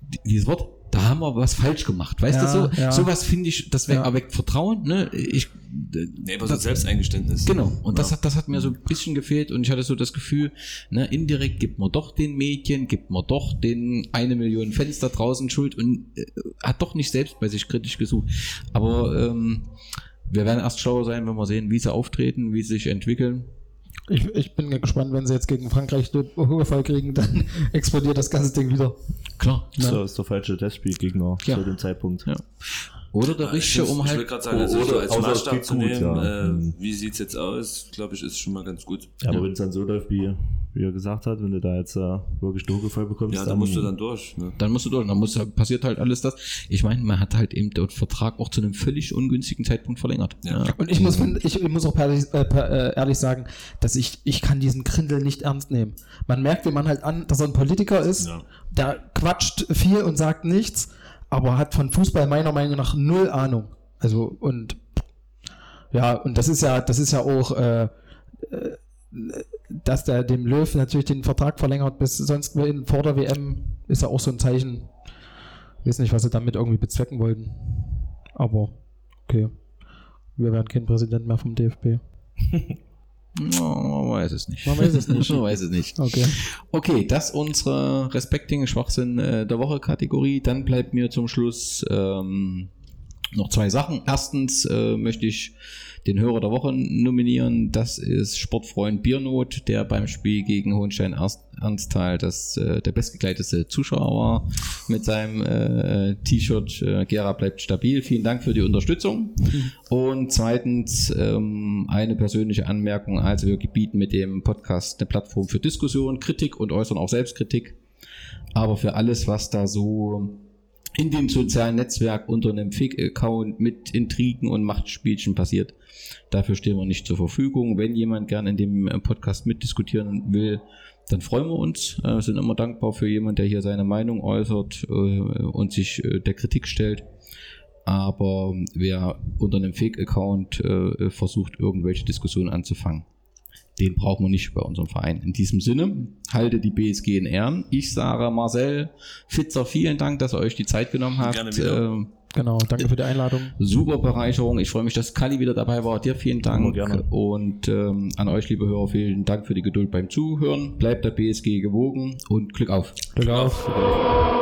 die- dieses Wort, da haben wir was falsch gemacht, weißt Ja, du, so, ja. sowas finde ich, das Ja. erweckt Vertrauen, ne, ich, Nee, aber so ein Selbsteingeständnis. Genau, und das, hat, das hat mir so ein bisschen gefehlt und ich hatte so das Gefühl, ne, indirekt gibt man doch den Medien, gibt man doch den eine Million Fans da draußen Schuld und äh, hat doch nicht selbst bei sich kritisch gesucht. Aber ähm, wir werden erst schlauer sein, wenn wir sehen, wie sie auftreten, wie sie sich entwickeln. Ich, ich bin gespannt, wenn sie jetzt gegen Frankreich den Überfall kriegen, dann explodiert das ganze Ding wieder. Klar. Ja. So ist der falsche Testspielgegner Ja. zu dem Zeitpunkt. Ja. Oder der richtige, ich, um ich halt. wollte gerade sagen, also Oder- als es Maßstab zu gut, nehmen, ja. äh, Mhm. wie sieht's jetzt aus, glaube ich, ist schon mal ganz gut. Aber Ja. wenn es dann so läuft, wie, wie er gesagt hat, wenn du da jetzt äh, wirklich Dunkelfall bekommst, Ja, da musst du dann durch. Ne? Dann musst du durch. Dann muss, passiert halt alles das. Ich meine, man hat halt eben den Vertrag auch zu einem völlig ungünstigen Zeitpunkt verlängert. Ja. Und ich muss, find- ich muss auch ehrlich, äh, per- äh, ehrlich sagen, dass ich, ich kann diesen Grindel nicht ernst nehmen. Man merkt, wie man halt an, dass er ein Politiker ist, Ja. der quatscht viel und sagt nichts, aber hat von Fußball meiner Meinung nach null Ahnung. Also und ja, und das ist ja, das ist ja auch, äh, äh, dass der dem Löw natürlich den Vertrag verlängert bis sonst wohin vor der WM, ist ja auch so ein Zeichen. Ich weiß nicht, was sie damit irgendwie bezwecken wollten. Aber okay. Wir werden kein Präsident mehr vom DFB. No, man weiß es nicht. Man weiß es nicht. man weiß es nicht. Okay. Okay, das unsere Respecting Schwachsinn äh, der Woche Kategorie. Dann bleibt mir zum Schluss ähm, noch zwei Sachen. Erstens äh, möchte ich den Hörer der Woche nominieren. Das ist Sportfreund Biernot, der beim Spiel gegen Hohenstein Ernsthal das äh, der bestgekleidete Zuschauer war mit seinem äh, T-Shirt äh, Gera bleibt stabil. Vielen Dank für die Unterstützung. Und zweitens ähm, eine persönliche Anmerkung. Also wir bieten mit dem Podcast eine Plattform für Diskussion, Kritik und äußern auch Selbstkritik. Aber für alles, was da so in dem sozialen Netzwerk unter einem Fake-Account mit Intrigen und Machtspielchen passiert, dafür stehen wir nicht zur Verfügung. Wenn jemand gerne in dem äh, Podcast mitdiskutieren will, dann freuen wir uns. Äh, sind immer dankbar für jemanden, der hier seine Meinung äußert äh, und sich der Kritik stellt. Aber wer unter einem Fake-Account versucht, irgendwelche Diskussionen anzufangen, den brauchen wir nicht bei unserem Verein. In diesem Sinne, halte die BSG in Ehren. Ich sage Marcel Fitzer, vielen Dank, dass ihr euch die Zeit genommen habt. Gerne wieder. Ähm, Genau, danke für die Einladung. super Bereicherung. Ich freue mich, dass Kali wieder dabei war. Dir vielen Dank. Immer gerne. Und ähm, an euch, liebe Hörer, vielen Dank für die Geduld beim Zuhören. Bleibt der BSG gewogen und Glück auf. Glück auf.